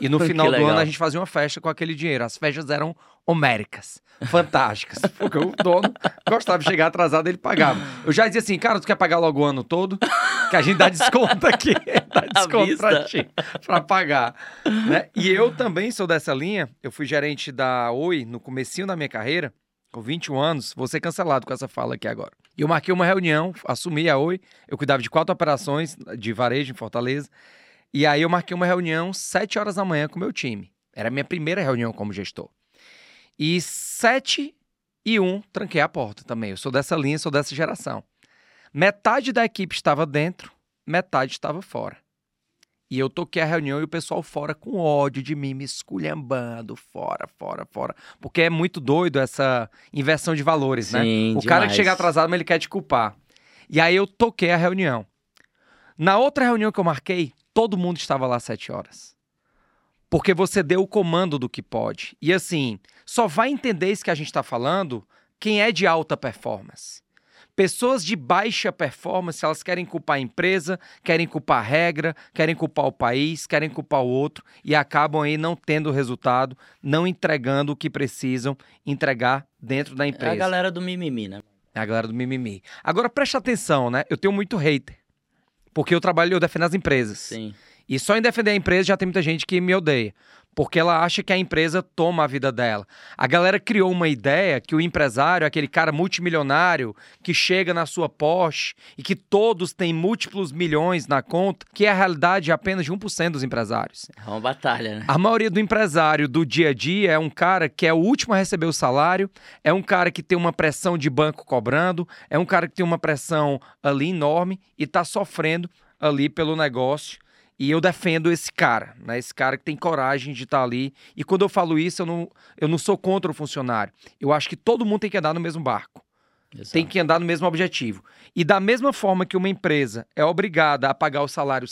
E no final do ano a gente fazia uma festa com aquele dinheiro. As festas eram homéricas, fantásticas. Porque o dono gostava de chegar atrasado, ele pagava. Eu já dizia assim, cara, tu quer pagar logo o ano todo? Que a gente dá desconto aqui. Dá desconto pra ti, pra pagar. né? E eu também sou dessa linha. Eu fui gerente da Oi no comecinho da minha carreira, com 21 anos. Vou ser cancelado com essa fala aqui agora. E eu marquei uma reunião, assumi a Oi. Eu cuidava de quatro operações de varejo em Fortaleza. E aí eu marquei uma reunião sete horas da manhã com o meu time. Era a minha primeira reunião como gestor. E sete e um, tranquei a porta também. Eu sou dessa linha, sou dessa geração. Metade da equipe estava dentro, metade estava fora. E eu toquei a reunião e o pessoal fora com ódio de mim, me esculhambando, fora, fora, fora. Porque é muito doido essa inversão de valores, né? Sim, O cara que chega atrasado, mas ele quer te culpar. E aí eu toquei a reunião. Na outra reunião que eu marquei, todo mundo estava lá às sete horas. Porque você deu o comando do que pode. E assim, só vai entender isso que a gente está falando quem é de alta performance. Pessoas de baixa performance, elas querem culpar a empresa, querem culpar a regra, querem culpar o país, querem culpar o outro e acabam aí não tendo resultado, não entregando o que precisam entregar dentro da É empresa. a galera do mimimi, né? É a galera do mimimi. Agora preste atenção, né? Eu tenho muito hater. Porque eu trabalho, eu defendo as empresas. Sim. E só em defender a empresa já tem muita gente que me odeia. Porque ela acha que a empresa toma a vida dela. A galera criou uma ideia que o empresário é aquele cara multimilionário que chega na sua Porsche e que todos têm múltiplos milhões na conta, que é a realidade apenas de 1% dos empresários. É uma batalha, né? A maioria do empresário do dia a dia é um cara que é o último a receber o salário, é um cara que tem uma pressão de banco cobrando, é um cara que tem uma pressão ali enorme e está sofrendo ali pelo negócio. E eu defendo esse cara, né? Esse cara que tem coragem de estar ali. E quando eu falo isso, eu não, eu não sou contra o funcionário. Eu acho que todo mundo tem que andar no mesmo barco Exato. tem que andar no mesmo objetivo. E da mesma forma que uma empresa é obrigada a pagar o salário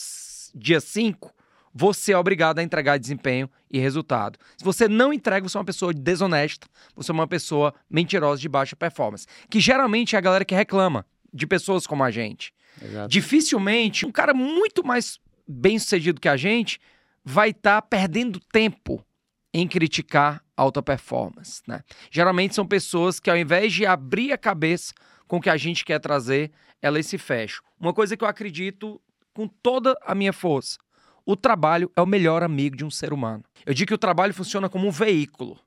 dia 5, você é obrigado a entregar desempenho e resultado. Se você não entrega, você é uma pessoa desonesta, você é uma pessoa mentirosa de baixa performance. Que geralmente é a galera que reclama de pessoas como a gente. Exato. Dificilmente um cara muito mais bem sucedido que a gente vai estar perdendo tempo em criticar alta performance. Né? Geralmente são pessoas que, ao invés de abrir a cabeça com o que a gente quer trazer, elas se fecham. Uma coisa que eu acredito com toda a minha força: o trabalho é o melhor amigo de um ser humano. Eu digo que o trabalho funciona como um veículo.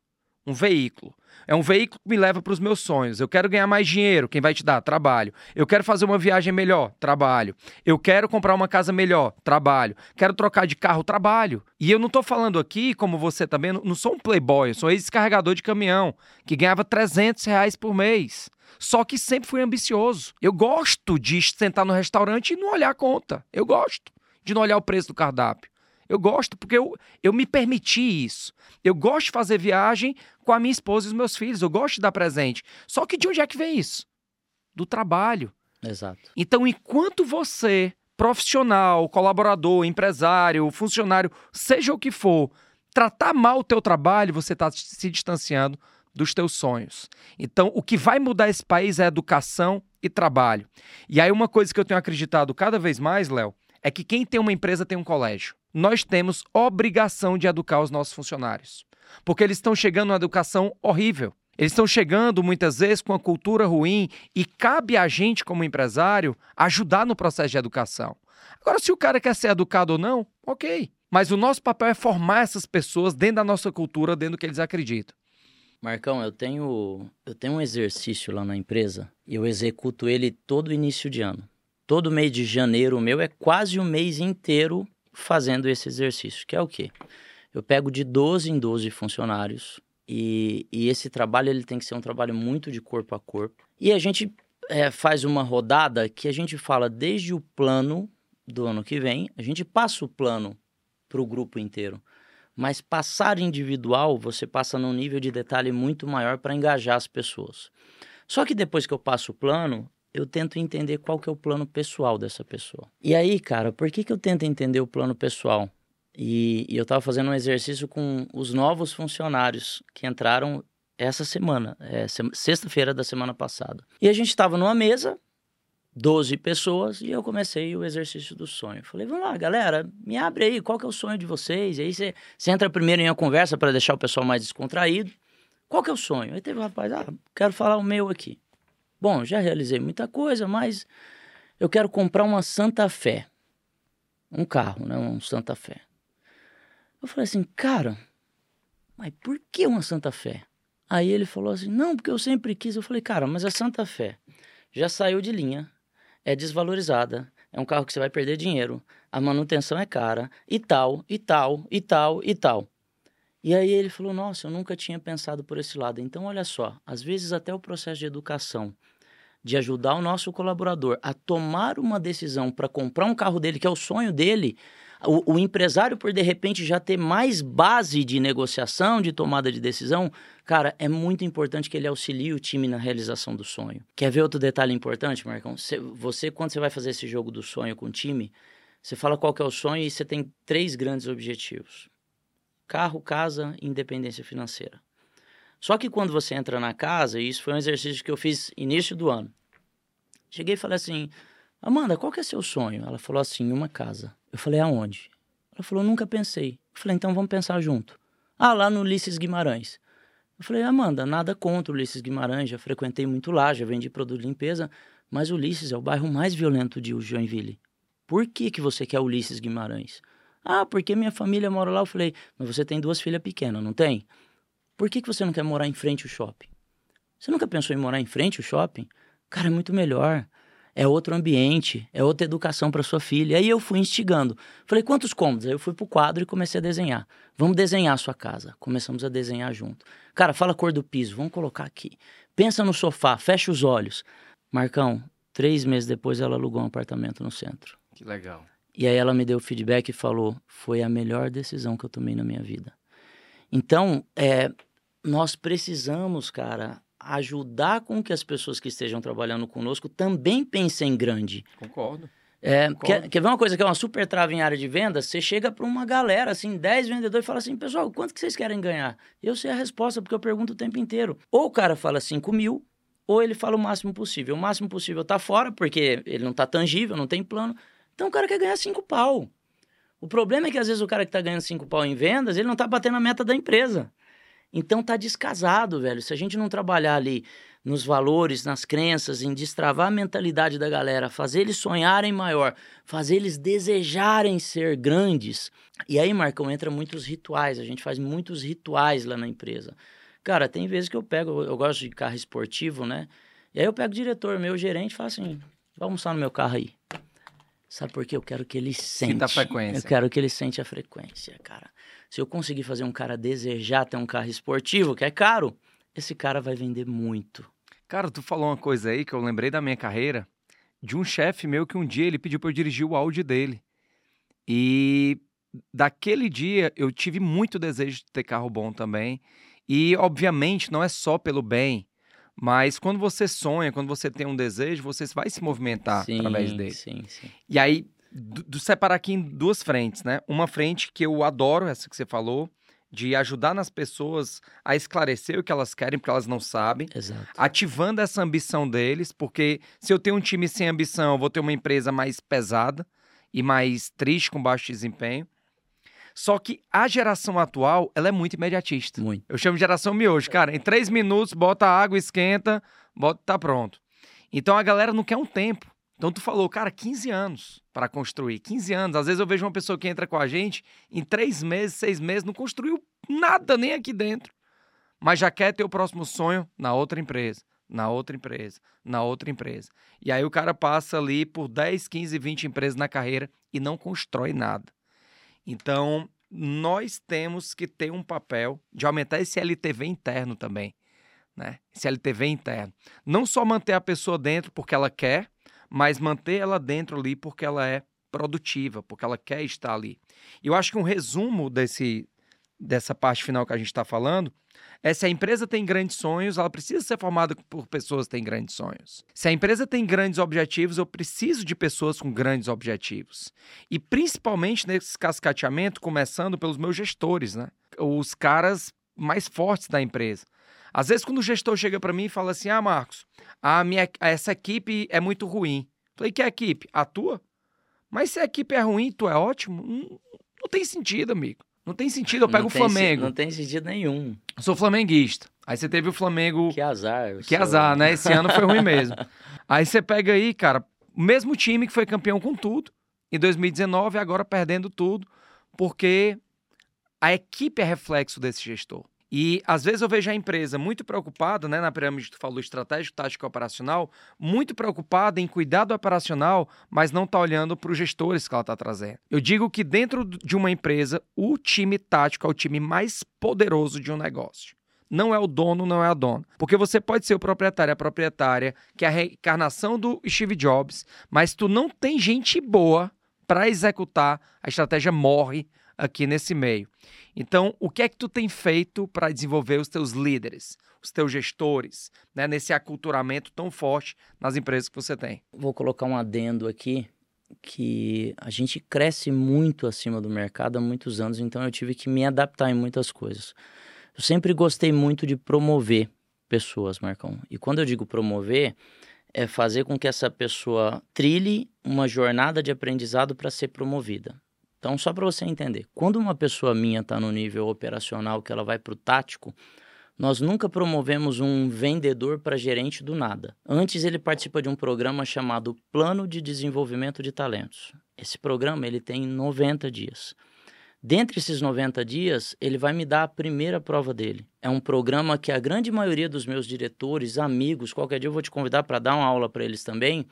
Um veículo. É um veículo que me leva para os meus sonhos. Eu quero ganhar mais dinheiro. Quem vai te dar? Trabalho. Eu quero fazer uma viagem melhor. Trabalho. Eu quero comprar uma casa melhor. Trabalho. Quero trocar de carro. Trabalho. E eu não estou falando aqui, como você também, não- sou um playboy. Eu sou ex-descarregador de caminhão que ganhava 300 reais por mês. Só que sempre fui ambicioso. Eu gosto de sentar no restaurante e não olhar a conta. Eu gosto de não olhar o preço do cardápio. Eu gosto porque eu, eu me permiti isso. Eu gosto de fazer viagem com a minha esposa e os meus filhos. Eu gosto de dar presente. Só que de onde é que vem isso? Do trabalho. Exato. Então, enquanto você, profissional, colaborador, empresário, funcionário, seja o que for, tratar mal o teu trabalho, você está se distanciando dos teus sonhos. Então, o que vai mudar esse país é educação e trabalho. E aí, uma coisa que eu tenho acreditado cada vez mais, Léo, é que quem tem uma empresa tem um colégio. Nós temos obrigação de educar os nossos funcionários. Porque eles estão chegando numa educação horrível. Eles estão chegando muitas vezes com uma cultura ruim e cabe a gente, como empresário, ajudar no processo de educação. Agora, se o cara quer ser educado ou não, ok. Mas o nosso papel é formar essas pessoas dentro da nossa cultura, dentro do que eles acreditam. Marcão, eu tenho, eu tenho um exercício lá na empresa e eu executo ele todo início de ano. Todo mês de janeiro o meu é quase o mês inteiro fazendo esse exercício, que é o quê? Eu pego de 12 em 12 funcionários e, e esse trabalho ele tem que ser um trabalho muito de corpo a corpo. E a gente é, faz uma rodada que a gente fala desde o plano do ano que vem, a gente passa o plano para o grupo inteiro. Mas passar individual, você passa num nível de detalhe muito maior para engajar as pessoas. Só que depois que eu passo o plano, eu tento entender qual que é o plano pessoal dessa pessoa. E aí, cara, por que, que eu tento entender o plano pessoal? E, e eu estava fazendo um exercício com os novos funcionários que entraram essa semana, é, sexta-feira da semana passada. E a gente estava numa mesa, 12 pessoas, e eu comecei o exercício do sonho. Falei, vamos lá, galera, me abre aí, qual que é o sonho de vocês? E aí você, entra primeiro em uma conversa para deixar o pessoal mais descontraído. Qual que é o sonho? Aí teve um rapaz, ah, quero falar o meu aqui. Bom, já realizei muita coisa, mas eu quero comprar uma Santa Fé. Um carro, né? Um Santa Fé. Eu falei assim, cara, mas por que uma Santa Fé? Aí ele falou assim, não, porque eu sempre quis. Eu falei, cara, mas a Santa Fé já saiu de linha, é desvalorizada, é um carro que você vai perder dinheiro, a manutenção é cara, e tal, e tal, e tal, e tal. E aí ele falou, nossa, eu nunca tinha pensado por esse lado. Então, olha só, às vezes até o processo de educação, de ajudar o nosso colaborador a tomar uma decisão para comprar um carro dele, que é o sonho dele, o, o, empresário, por de repente já ter mais base de negociação, de tomada de decisão, cara, é muito importante que ele auxilie o time na realização do sonho. Quer ver outro detalhe importante, Marcão? Você, quando você vai fazer esse jogo do sonho com o time, você fala qual que é o sonho e você tem três grandes objetivos: carro, casa e independência financeira. Só que quando você entra na casa, e isso foi um exercício que eu fiz início do ano, cheguei e falei assim: Amanda, qual que é seu sonho? Ela falou assim: uma casa. Eu falei: aonde? Ela falou: nunca pensei. Eu falei: então vamos pensar junto. Ah, lá no Ulisses Guimarães. Eu falei: Amanda, nada contra o Ulisses Guimarães, já frequentei muito lá, já vendi produto de limpeza, mas Ulisses é o bairro mais violento de Joinville. Por que, que você quer Ulisses Guimarães? Ah, porque minha família mora lá. Eu falei: mas você tem duas filhas pequenas, não tem? Por que, que você não quer morar em frente ao shopping? Você nunca pensou em morar em frente ao shopping? Cara, é muito melhor é outro ambiente, é outra educação para sua filha. Aí eu fui instigando. Falei, quantos cômodos? Aí eu fui pro quadro e comecei a desenhar. Vamos desenhar a sua casa. Começamos a desenhar junto. Cara, fala a cor do piso, vamos colocar aqui. Pensa no sofá, fecha os olhos. Marcão, três meses depois ela alugou um apartamento no centro. Que legal. E aí ela me deu feedback e falou: foi a melhor decisão que eu tomei na minha vida. Então, é, nós precisamos, cara, ajudar com que as pessoas que estejam trabalhando conosco também pensem grande. Concordo. É, Concordo. Quer, quer ver uma coisa que é uma super trava em área de vendas? Você chega para uma galera, assim, 10 vendedores e fala assim, pessoal, quanto que vocês querem ganhar? Eu sei a resposta, porque eu pergunto o tempo inteiro. Ou o cara fala 5 mil, ou ele fala o máximo possível. O máximo possível tá fora, porque ele não tá tangível, não tem plano. Então o cara quer ganhar 5 pau. O problema é que às vezes o cara que tá ganhando 5 pau em vendas, ele não tá batendo a meta da empresa. Então tá descasado, velho. Se a gente não trabalhar ali nos valores, nas crenças, em destravar a mentalidade da galera, fazer eles sonharem maior, fazer eles desejarem ser grandes. E aí, Marcão, entra muitos rituais. A gente faz muitos rituais lá na empresa. Cara, tem vezes que eu pego, eu gosto de carro esportivo, né? E aí eu pego o diretor, meu gerente, e falo assim: vai almoçar no meu carro aí. Sabe por quê? Eu quero que ele sente. Sinta a frequência. Eu quero que ele sente a frequência, cara. Se eu conseguir fazer um cara desejar ter um carro esportivo, que é caro, esse cara vai vender muito. Cara, tu falou uma coisa aí que eu lembrei da minha carreira, de um chefe meu que um dia ele pediu para eu dirigir o Audi dele. E daquele dia eu tive muito desejo de ter carro bom também. E obviamente não é só pelo bem, mas quando você sonha, quando você tem um desejo, você vai se movimentar sim, através dele. Sim, sim. E aí do, do separar aqui em duas frentes, né? Uma frente que eu adoro, essa que você falou, de ajudar nas pessoas a esclarecer o que elas querem, porque elas não sabem. Exato. Ativando essa ambição deles, porque se eu tenho um time sem ambição, eu vou ter uma empresa mais pesada e mais triste, com baixo desempenho. Só que a geração atual, ela é muito imediatista. Muito. Eu chamo de geração miojo. Cara, em três minutos, bota água, esquenta, bota, tá pronto. Então a galera não quer um tempo. Então tu falou, cara, 15 anos para construir. 15 anos. Às vezes eu vejo uma pessoa que entra com a gente em três meses, seis meses, não construiu nada nem aqui dentro. Mas já quer ter o próximo sonho na outra empresa, na outra empresa, na outra empresa. E aí o cara passa ali por 10, 15, 20 empresas na carreira e não constrói nada. Então, nós temos que ter um papel de aumentar esse LTV interno também, né? Esse LTV interno. Não só manter a pessoa dentro porque ela quer, mas manter ela dentro ali porque ela é produtiva, porque ela quer estar ali. Eu acho que um resumo desse, dessa parte final que a gente está falando é se a empresa tem grandes sonhos, ela precisa ser formada por pessoas que têm grandes sonhos. Se a empresa tem grandes objetivos, eu preciso de pessoas com grandes objetivos. E principalmente nesse cascateamento, começando pelos meus gestores, né? Os caras mais fortes da empresa. Às vezes, quando o gestor chega para mim e fala assim: Ah, Marcos, a minha, essa equipe é muito ruim. Falei: Que equipe? A tua? Mas se a equipe é ruim, tu é ótimo? Não, não tem sentido, amigo. Não tem sentido, eu pego o Flamengo. Não tem sentido nenhum. Sou flamenguista. Aí você teve o Flamengo. Que azar. Que sou... azar, né? Esse ano foi ruim mesmo. aí você pega aí, cara, o mesmo time que foi campeão com tudo em 2019, agora perdendo tudo, porque a equipe é reflexo desse gestor. E às vezes eu vejo a empresa muito preocupada, né, na pirâmide que tu falou, estratégico, tático operacional, muito preocupada em cuidar do operacional, mas não está olhando para os gestores que ela está trazendo. Eu digo que dentro de uma empresa, o time tático é o time mais poderoso de um negócio. Não é o dono, não é a dona. Porque você pode ser o proprietário, a proprietária, que é a reencarnação do Steve Jobs, mas tu não tem gente boa para executar, a estratégia morre aqui nesse meio. Então, o que é que tu tem feito para desenvolver os teus líderes, os teus gestores, né, nesse aculturamento tão forte nas empresas que você tem? Vou colocar um adendo aqui que a gente cresce muito acima do mercado há muitos anos, então eu tive que me adaptar em muitas coisas. Eu sempre gostei muito de promover pessoas, Marcão. E quando eu digo promover, é fazer com que essa pessoa trilhe uma jornada de aprendizado para ser promovida. Então, só para você entender, quando uma pessoa minha está no nível operacional, que ela vai para o tático, nós nunca promovemos um vendedor para gerente do nada. Antes ele participa de um programa chamado Plano de Desenvolvimento de Talentos. Esse programa ele tem 90 dias. Dentre esses 90 dias, ele vai me dar a primeira prova dele. É um programa que a grande maioria dos meus diretores, amigos, qualquer dia eu vou te convidar para dar uma aula para eles também,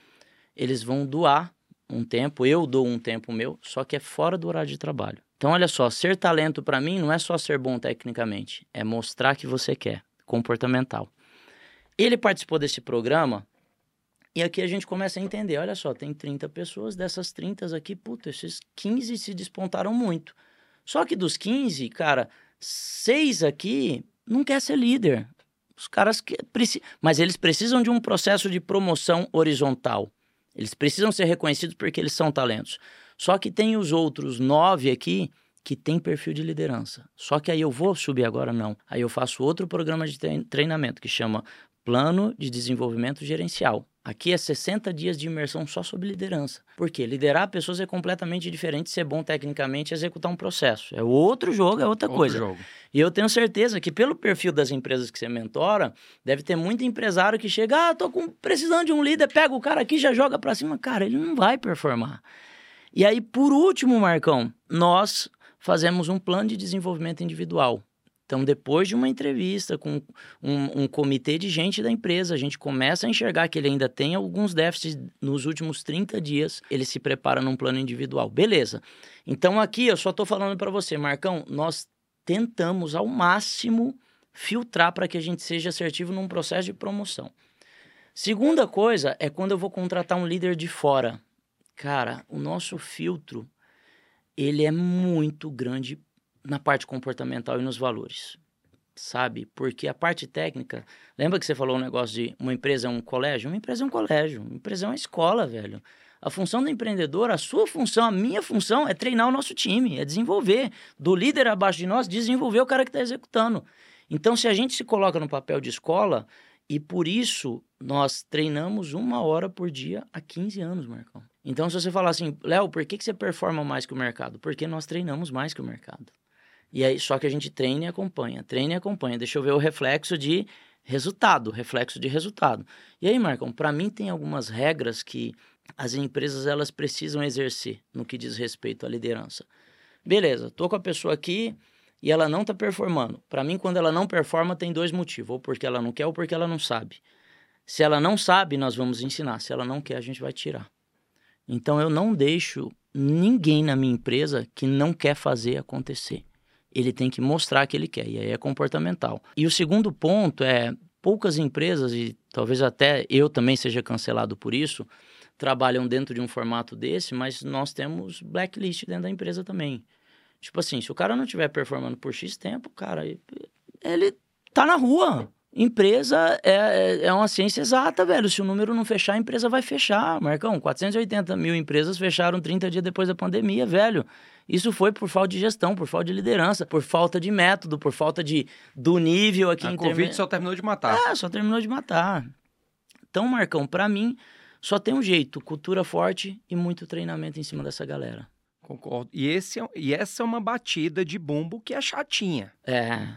eles vão doar um tempo, eu dou um tempo meu, só que é fora do horário de trabalho. Então, olha só, ser talento para mim não é só ser bom tecnicamente, é mostrar que você quer, comportamental. Ele participou desse programa e aqui a gente começa a entender, olha só, tem 30 pessoas, dessas 30 aqui, puta, esses 15 se despontaram muito. Só que dos 15, cara, seis aqui não quer ser líder. Os caras que mas eles precisam de um processo de promoção horizontal. Eles precisam ser reconhecidos porque eles são talentos. Só que tem os outros nove aqui que tem perfil de liderança. Só que aí eu vou subir agora? Não. Aí eu faço outro programa de treinamento que chama Plano de Desenvolvimento Gerencial. Aqui é 60 dias de imersão só sobre liderança. Por quê? Liderar pessoas é completamente diferente de ser bom tecnicamente e executar um processo. É outro jogo, é outra outro coisa. Jogo. E eu tenho certeza que pelo perfil das empresas que você mentora, deve ter muito empresário que chega, ah, tô com, precisando de um líder, pega o cara aqui já joga para cima. Cara, ele não vai performar. E aí, por último, Marcão, nós fazemos um plano de desenvolvimento individual. Então, depois de uma entrevista com um, um, comitê de gente da empresa, a gente começa a enxergar que ele ainda tem alguns déficits nos últimos 30 dias, ele se prepara num plano individual. Beleza. Então, aqui eu só estou falando para você, Marcão, nós tentamos ao máximo filtrar para que a gente seja assertivo num processo de promoção. Segunda coisa é quando eu vou contratar um líder de fora. Cara, o nosso filtro ele é muito grande na parte comportamental e nos valores, sabe? Porque a parte técnica, lembra que você falou um negócio de uma empresa é um colégio? Uma empresa é um colégio, uma empresa é uma escola, velho. A função do empreendedor, a sua função, a minha função é treinar o nosso time, é desenvolver. Do líder abaixo de nós, desenvolver o cara que está executando. Então, se a gente se coloca no papel de escola, e por isso nós treinamos uma hora por dia há 15 anos, Marcão. Então, se você falar assim, Léo, por que, que você performa mais que o mercado? Porque nós treinamos mais que o mercado. E aí, só que a gente treina e acompanha, treina e acompanha. Deixa eu ver o reflexo de resultado, reflexo de resultado. E aí, Marcão, para mim tem algumas regras que as empresas elas precisam exercer no que diz respeito à liderança. Beleza, tô com a pessoa aqui e ela não está performando. Para mim, quando ela não performa, tem dois motivos: ou porque ela não quer ou porque ela não sabe. Se ela não sabe, nós vamos ensinar. Se ela não quer, a gente vai tirar. Então eu não deixo ninguém na minha empresa que não quer fazer acontecer. Ele tem que mostrar que ele quer, e aí é comportamental. E o segundo ponto é: poucas empresas, e talvez até eu também seja cancelado por isso, trabalham dentro de um formato desse, mas nós temos blacklist dentro da empresa também. Tipo assim, se o cara não estiver performando por X tempo, cara, ele tá na rua. Empresa é, é, é uma ciência exata, velho. Se o número não fechar, a empresa vai fechar. Marcão, 480 mil empresas fecharam 30 dias depois da pandemia, velho. Isso foi por falta de gestão, por falta de liderança, por falta de método, por falta de do nível aqui. A Covid só terminou de matar. É, só terminou de matar. Então, Marcão, para mim, só tem um jeito: cultura forte e muito treinamento em cima dessa galera. Concordo. E, esse é, e essa é uma batida de bumbo que é chatinha. É.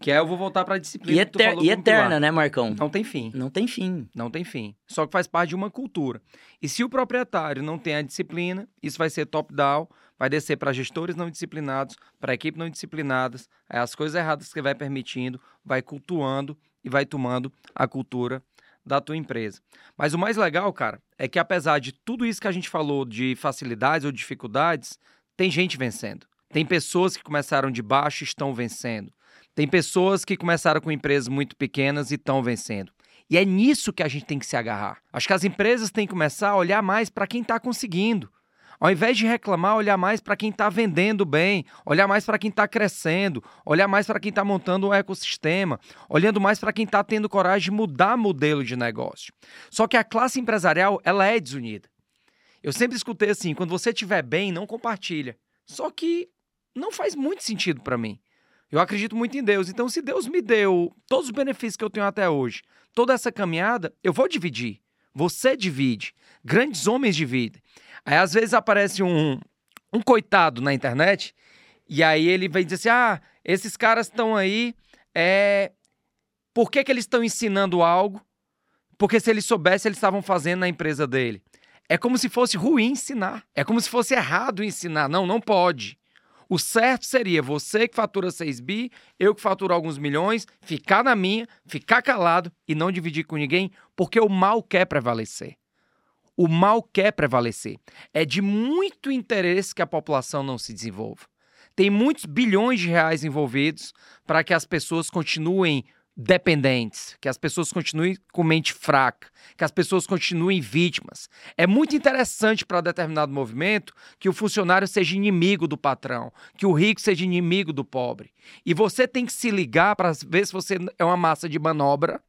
Que aí eu vou voltar para a disciplina. E, eter e eterna, né, Marcão? Não tem fim. Não tem fim. Não tem fim. Só que faz parte de uma cultura. E se o proprietário não tem a disciplina, isso vai ser top-down, vai descer para gestores não disciplinados, para equipe não disciplinadas, aí as coisas erradas que vai permitindo, vai cultuando e vai tomando a cultura da tua empresa. Mas o mais legal, cara, é que apesar de tudo isso que a gente falou de facilidades ou dificuldades, tem gente vencendo. Tem pessoas que começaram de baixo e estão vencendo. Tem pessoas que começaram com empresas muito pequenas e estão vencendo. E é nisso que a gente tem que se agarrar. Acho que as empresas têm que começar a olhar mais para quem está conseguindo. Ao invés de reclamar, olhar mais para quem está vendendo bem, olhar mais para quem está crescendo, olhar mais para quem está montando um ecossistema, olhando mais para quem está tendo coragem de mudar modelo de negócio. Só que a classe empresarial, ela é desunida. Eu sempre escutei assim, quando você estiver bem, não compartilha. Só que não faz muito sentido para mim. Eu acredito muito em Deus. Então, se Deus me deu todos os benefícios que eu tenho até hoje, toda essa caminhada, eu vou dividir. Você divide. Grandes homens dividem. Aí, às vezes, aparece um, um coitado na internet e aí ele vem dizer assim: ah, esses caras estão aí, é... por que, que eles estão ensinando algo? Porque se ele soubesse, eles estavam fazendo na empresa dele. É como se fosse ruim ensinar. É como se fosse errado ensinar. Não, não pode. O certo seria você que fatura 6 bi, eu que faturo alguns milhões, ficar na minha, ficar calado e não dividir com ninguém, porque o mal quer prevalecer. O mal quer prevalecer. É de muito interesse que a população não se desenvolva. Tem muitos bilhões de reais envolvidos para que as pessoas continuem dependentes, que as pessoas continuem com mente fraca, que as pessoas continuem vítimas. É muito interessante para determinado movimento que o funcionário seja inimigo do patrão, que o rico seja inimigo do pobre. E você tem que se ligar para ver se você é uma massa de manobra,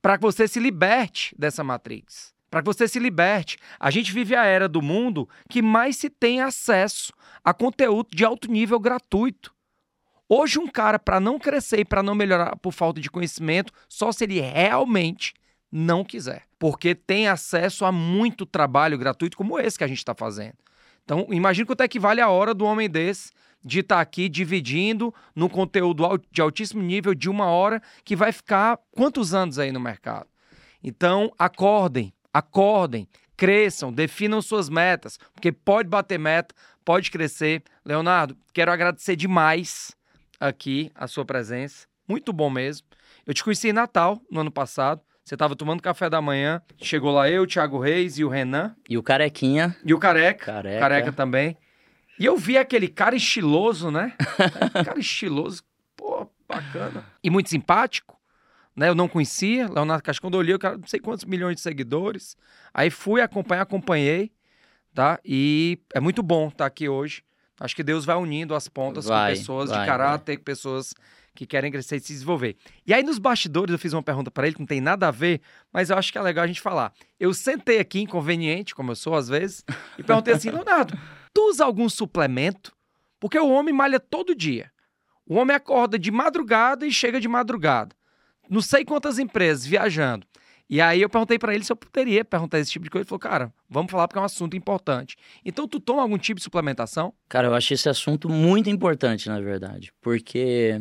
para que você se liberte dessa matrix. Para que você se liberte. A gente vive a era do mundo que mais se tem acesso a conteúdo de alto nível gratuito. Hoje, um cara, para não crescer e para não melhorar por falta de conhecimento, só se ele realmente não quiser. Porque tem acesso a muito trabalho gratuito como esse que a gente está fazendo. Então, imagina quanto é que vale a hora do homem desse de estar tá aqui dividindo no conteúdo de altíssimo nível de uma hora que vai ficar quantos anos aí no mercado? Então, acordem, acordem, cresçam, definam suas metas, porque pode bater meta, pode crescer. Leonardo, quero agradecer demais aqui a sua presença. Muito bom mesmo. Eu te conheci em Natal, no ano passado. Você estava tomando café da manhã. Chegou lá eu, o Thiago Reis e o Renan. E o Carequinha. E o Careca. Careca. Careca também. E eu vi aquele cara estiloso, né? cara estiloso. Pô, bacana. E muito simpático. Né? Eu não conhecia. Leonardo Castro, quando eu olhei, o cara não sei quantos milhões de seguidores. Aí fui acompanhar, acompanhei. Tá? E é muito bom estar aqui hoje. Acho que Deus vai unindo as pontas vai, com pessoas vai, de caráter, vai. pessoas que querem crescer e se desenvolver. E aí nos bastidores eu fiz uma pergunta para ele que não tem nada a ver, mas eu acho que é legal a gente falar. Eu sentei aqui inconveniente, como eu sou às vezes, e perguntei assim: "Leonardo, tu usa algum suplemento? Porque o homem malha todo dia. O homem acorda de madrugada e chega de madrugada. Não sei quantas empresas viajando. E aí eu perguntei para ele se eu poderia perguntar esse tipo de coisa. Ele falou, cara, vamos falar porque é um assunto importante. Então, tu toma algum tipo de suplementação? Cara, eu achei esse assunto muito importante, na verdade. Porque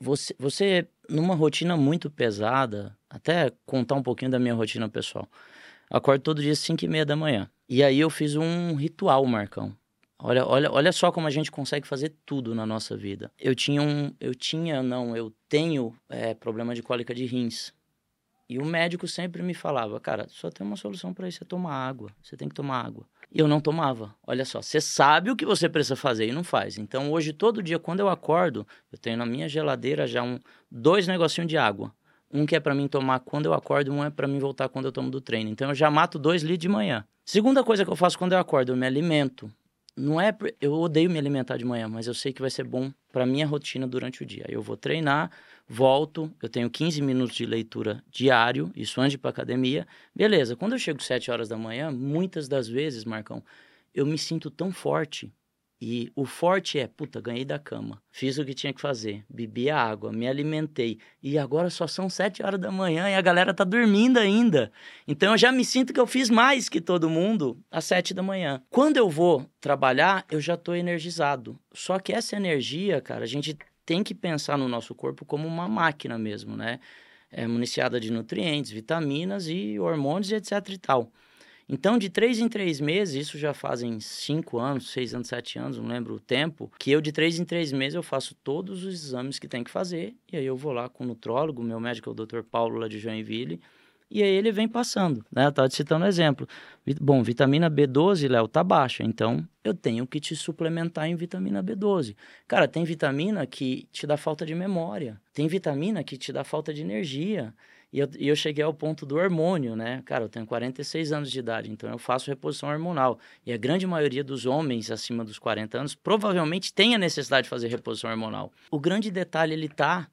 você, você numa rotina muito pesada, até contar um pouquinho da minha rotina pessoal. Acordo todo dia às 5 e meia da manhã. E aí eu fiz um ritual, Marcão. Olha, olha, olha só como a gente consegue fazer tudo na nossa vida. Eu tinha um. Eu tinha, não, eu tenho é, problema de cólica de rins. E o médico sempre me falava, cara, só tem uma solução para isso, é tomar água. Você tem que tomar água. E eu não tomava. Olha só, você sabe o que você precisa fazer e não faz. Então, hoje, todo dia, quando eu acordo, eu tenho na minha geladeira já um, dois negocinhos de água. Um que é para mim tomar quando eu acordo, um é para mim voltar quando eu tomo do treino. Então, eu já mato dois litros de manhã. Segunda coisa que eu faço quando eu acordo, eu me alimento. Não é, eu odeio me alimentar de manhã, mas eu sei que vai ser bom para minha rotina durante o dia. Eu vou treinar, volto, eu tenho 15 minutos de leitura diário, isso antes de ir para academia. Beleza, quando eu chego 7 horas da manhã, muitas das vezes, Marcão, eu me sinto tão forte. E o forte é, puta, ganhei da cama, fiz o que tinha que fazer, bebi a água, me alimentei. E agora só são 7 horas da manhã e a galera tá dormindo ainda. Então eu já me sinto que eu fiz mais que todo mundo às 7 da manhã. Quando eu vou trabalhar, eu já tô energizado. Só que essa energia, cara, a gente tem que pensar no nosso corpo como uma máquina mesmo, né? É municiada de nutrientes, vitaminas e hormônios e etc e tal. Então, de três em três meses, isso já fazem cinco anos, seis anos, sete anos, não lembro o tempo, que eu de três em três meses eu faço todos os exames que tem que fazer, e aí eu vou lá com o nutrólogo, meu médico é o Dr. Paulo lá de Joinville, e aí ele vem passando, né? Eu tava te citando um exemplo. Bom, vitamina B12, Léo, tá baixa, então eu tenho que te suplementar em vitamina B12. Cara, tem vitamina que te dá falta de memória, tem vitamina que te dá falta de energia. E eu, e eu cheguei ao ponto do hormônio, né? Cara, eu tenho 46 anos de idade, então eu faço reposição hormonal. E a grande maioria dos homens acima dos 40 anos provavelmente tem a necessidade de fazer reposição hormonal. O grande detalhe, ele tá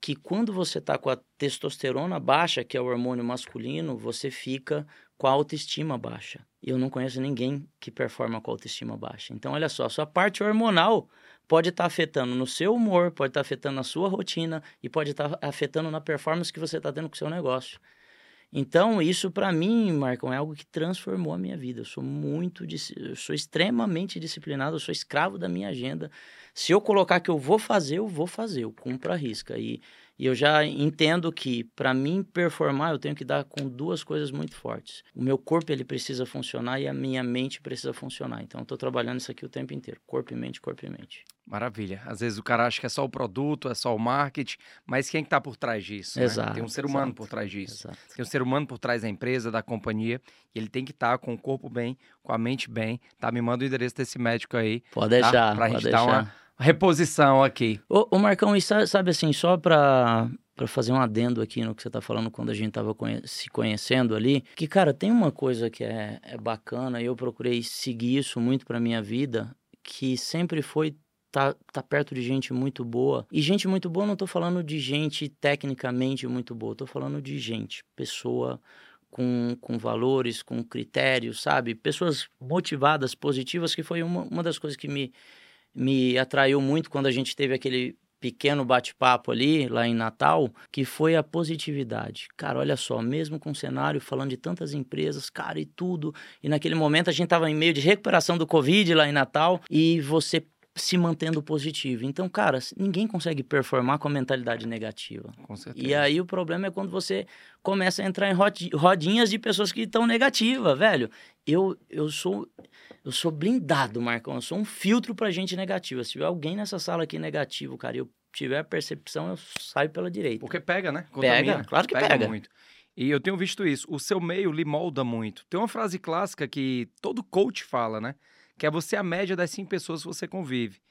que quando você está com a testosterona baixa, que é o hormônio masculino, você fica com a autoestima baixa. E eu não conheço ninguém que performa com a autoestima baixa. Então, olha só, a sua parte hormonal pode estar tá afetando no seu humor, pode estar tá afetando na sua rotina e pode estar tá afetando na performance que você está tendo com o seu negócio. Então, isso para mim, Marcão, é algo que transformou a minha vida. Eu sou muito, eu sou extremamente disciplinado, eu sou escravo da minha agenda. Se eu colocar que eu vou fazer, eu vou fazer, eu cumpro a risca. E, e eu já entendo que para mim performar, eu tenho que dar com duas coisas muito fortes. O meu corpo ele precisa funcionar e a minha mente precisa funcionar. Então, eu estou trabalhando isso aqui o tempo inteiro, corpo e mente, corpo e mente. Maravilha. Às vezes o cara acha que é só o produto, é só o marketing, mas quem está por trás disso? Exato. Né? Tem um ser humano exato, por trás disso. Exato. Tem um ser humano por trás da empresa, da companhia, e ele tem que estar tá com o corpo bem, com a mente bem. Tá? Me manda o endereço desse médico aí. Pode deixar. Tá? Pra pode gente deixar. dar uma reposição aqui. Ô, ô Marcão, e sabe, assim, só para para fazer um adendo aqui no que você tá falando quando a gente tava conhe se conhecendo ali, que, cara, tem uma coisa que é, é bacana e eu procurei seguir isso muito para minha vida, que sempre foi tá, tá perto de gente muito boa. E gente muito boa, não tô falando de gente tecnicamente muito boa, tô falando de gente, pessoa com, com valores, com critérios, sabe? Pessoas motivadas, positivas, que foi uma, uma das coisas que me, me atraiu muito quando a gente teve aquele pequeno bate-papo ali, lá em Natal, que foi a positividade. Cara, olha só, mesmo com o cenário falando de tantas empresas, cara, e tudo, e naquele momento a gente estava em meio de recuperação do Covid lá em Natal, e você se mantendo positivo. Então, cara, ninguém consegue performar com a mentalidade negativa. Com certeza. E aí o problema é quando você começa a entrar em rodinhas de pessoas que estão negativas, velho. Eu, eu sou eu sou blindado, Marcão. Eu sou um filtro pra gente negativa. Se tiver alguém nessa sala aqui negativo, cara, e eu tiver a percepção, eu saio pela direita. Porque pega, né? Contamina. Pega, claro que pega. pega. muito. E eu tenho visto isso. O seu meio lhe molda muito. Tem uma frase clássica que todo coach fala, né? Que é você a média das cinco pessoas que você convive.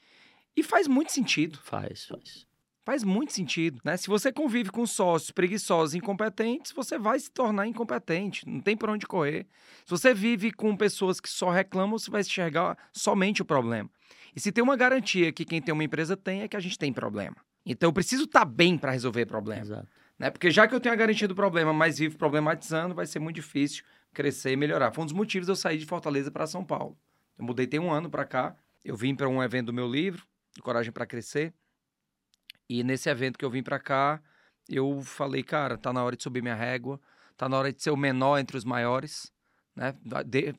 E faz muito sentido. Faz, faz. Faz muito sentido, né? Se você convive com sócios preguiçosos, incompetentes, você vai se tornar incompetente, não tem para onde correr. Se você vive com pessoas que só reclamam, você vai enxergar somente o problema. E se tem uma garantia que quem tem uma empresa tem, é que a gente tem problema. Então eu preciso estar tá bem para resolver problema. Exato. Né? Porque já que eu tenho a garantia do problema, mas vivo problematizando, vai ser muito difícil crescer e melhorar. Foi um dos motivos de eu sair de Fortaleza para São Paulo. Eu mudei tem um ano para cá. Eu vim para um evento do meu livro, Coragem para Crescer. E nesse evento que eu vim para cá, eu falei, cara, tá na hora de subir minha régua, tá na hora de ser o menor entre os maiores, né?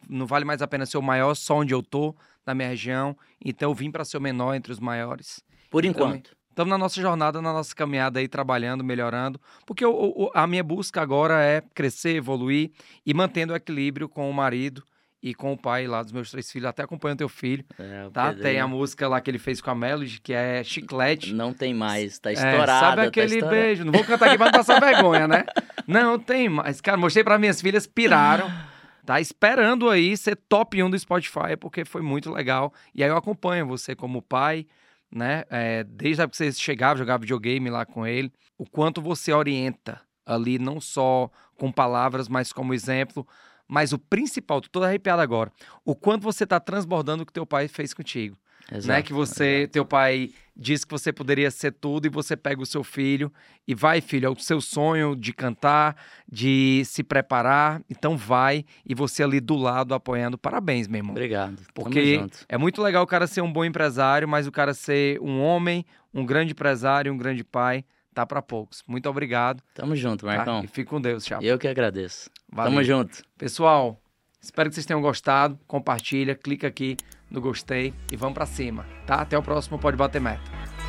não vale mais a pena ser o maior só onde eu tô, na minha região. Então eu vim para ser o menor entre os maiores. Por então, enquanto. Estamos na nossa jornada, na nossa caminhada aí, trabalhando, melhorando. Porque o, o, a minha busca agora é crescer, evoluir e mantendo o equilíbrio com o marido e com o pai lá dos meus três filhos, até acompanhando teu filho, é, tá? Tem a música lá que ele fez com a Melody, que é Chiclete. Não tem mais, tá estourada. É, sabe tá aquele tá beijo? Não vou cantar aqui pra não passar vergonha, né? Não tem mais. Cara, mostrei para minhas filhas, piraram. tá esperando aí ser top 1 do Spotify, porque foi muito legal. E aí eu acompanho você como pai, né? É, desde a época que você chegava, jogava videogame lá com ele, o quanto você orienta ali, não só com palavras, mas como exemplo. Mas o principal, tô todo arrepiado agora, o quanto você tá transbordando o que teu pai fez contigo. Exato, né? Que você, exato. teu pai disse que você poderia ser tudo e você pega o seu filho e vai, filho, é o seu sonho de cantar, de se preparar, então vai e você ali do lado apoiando. Parabéns, meu irmão. Obrigado. Porque é muito legal o cara ser um bom empresário, mas o cara ser um homem, um grande empresário, um grande pai, tá para poucos. Muito obrigado. Tamo junto, tá? Marcão. E fique com Deus, tchau. Eu que agradeço. Valeu. Tamo junto. Pessoal, espero que vocês tenham gostado. Compartilha, clica aqui no gostei e vamos para cima, tá? Até o próximo Pode Bater Meta.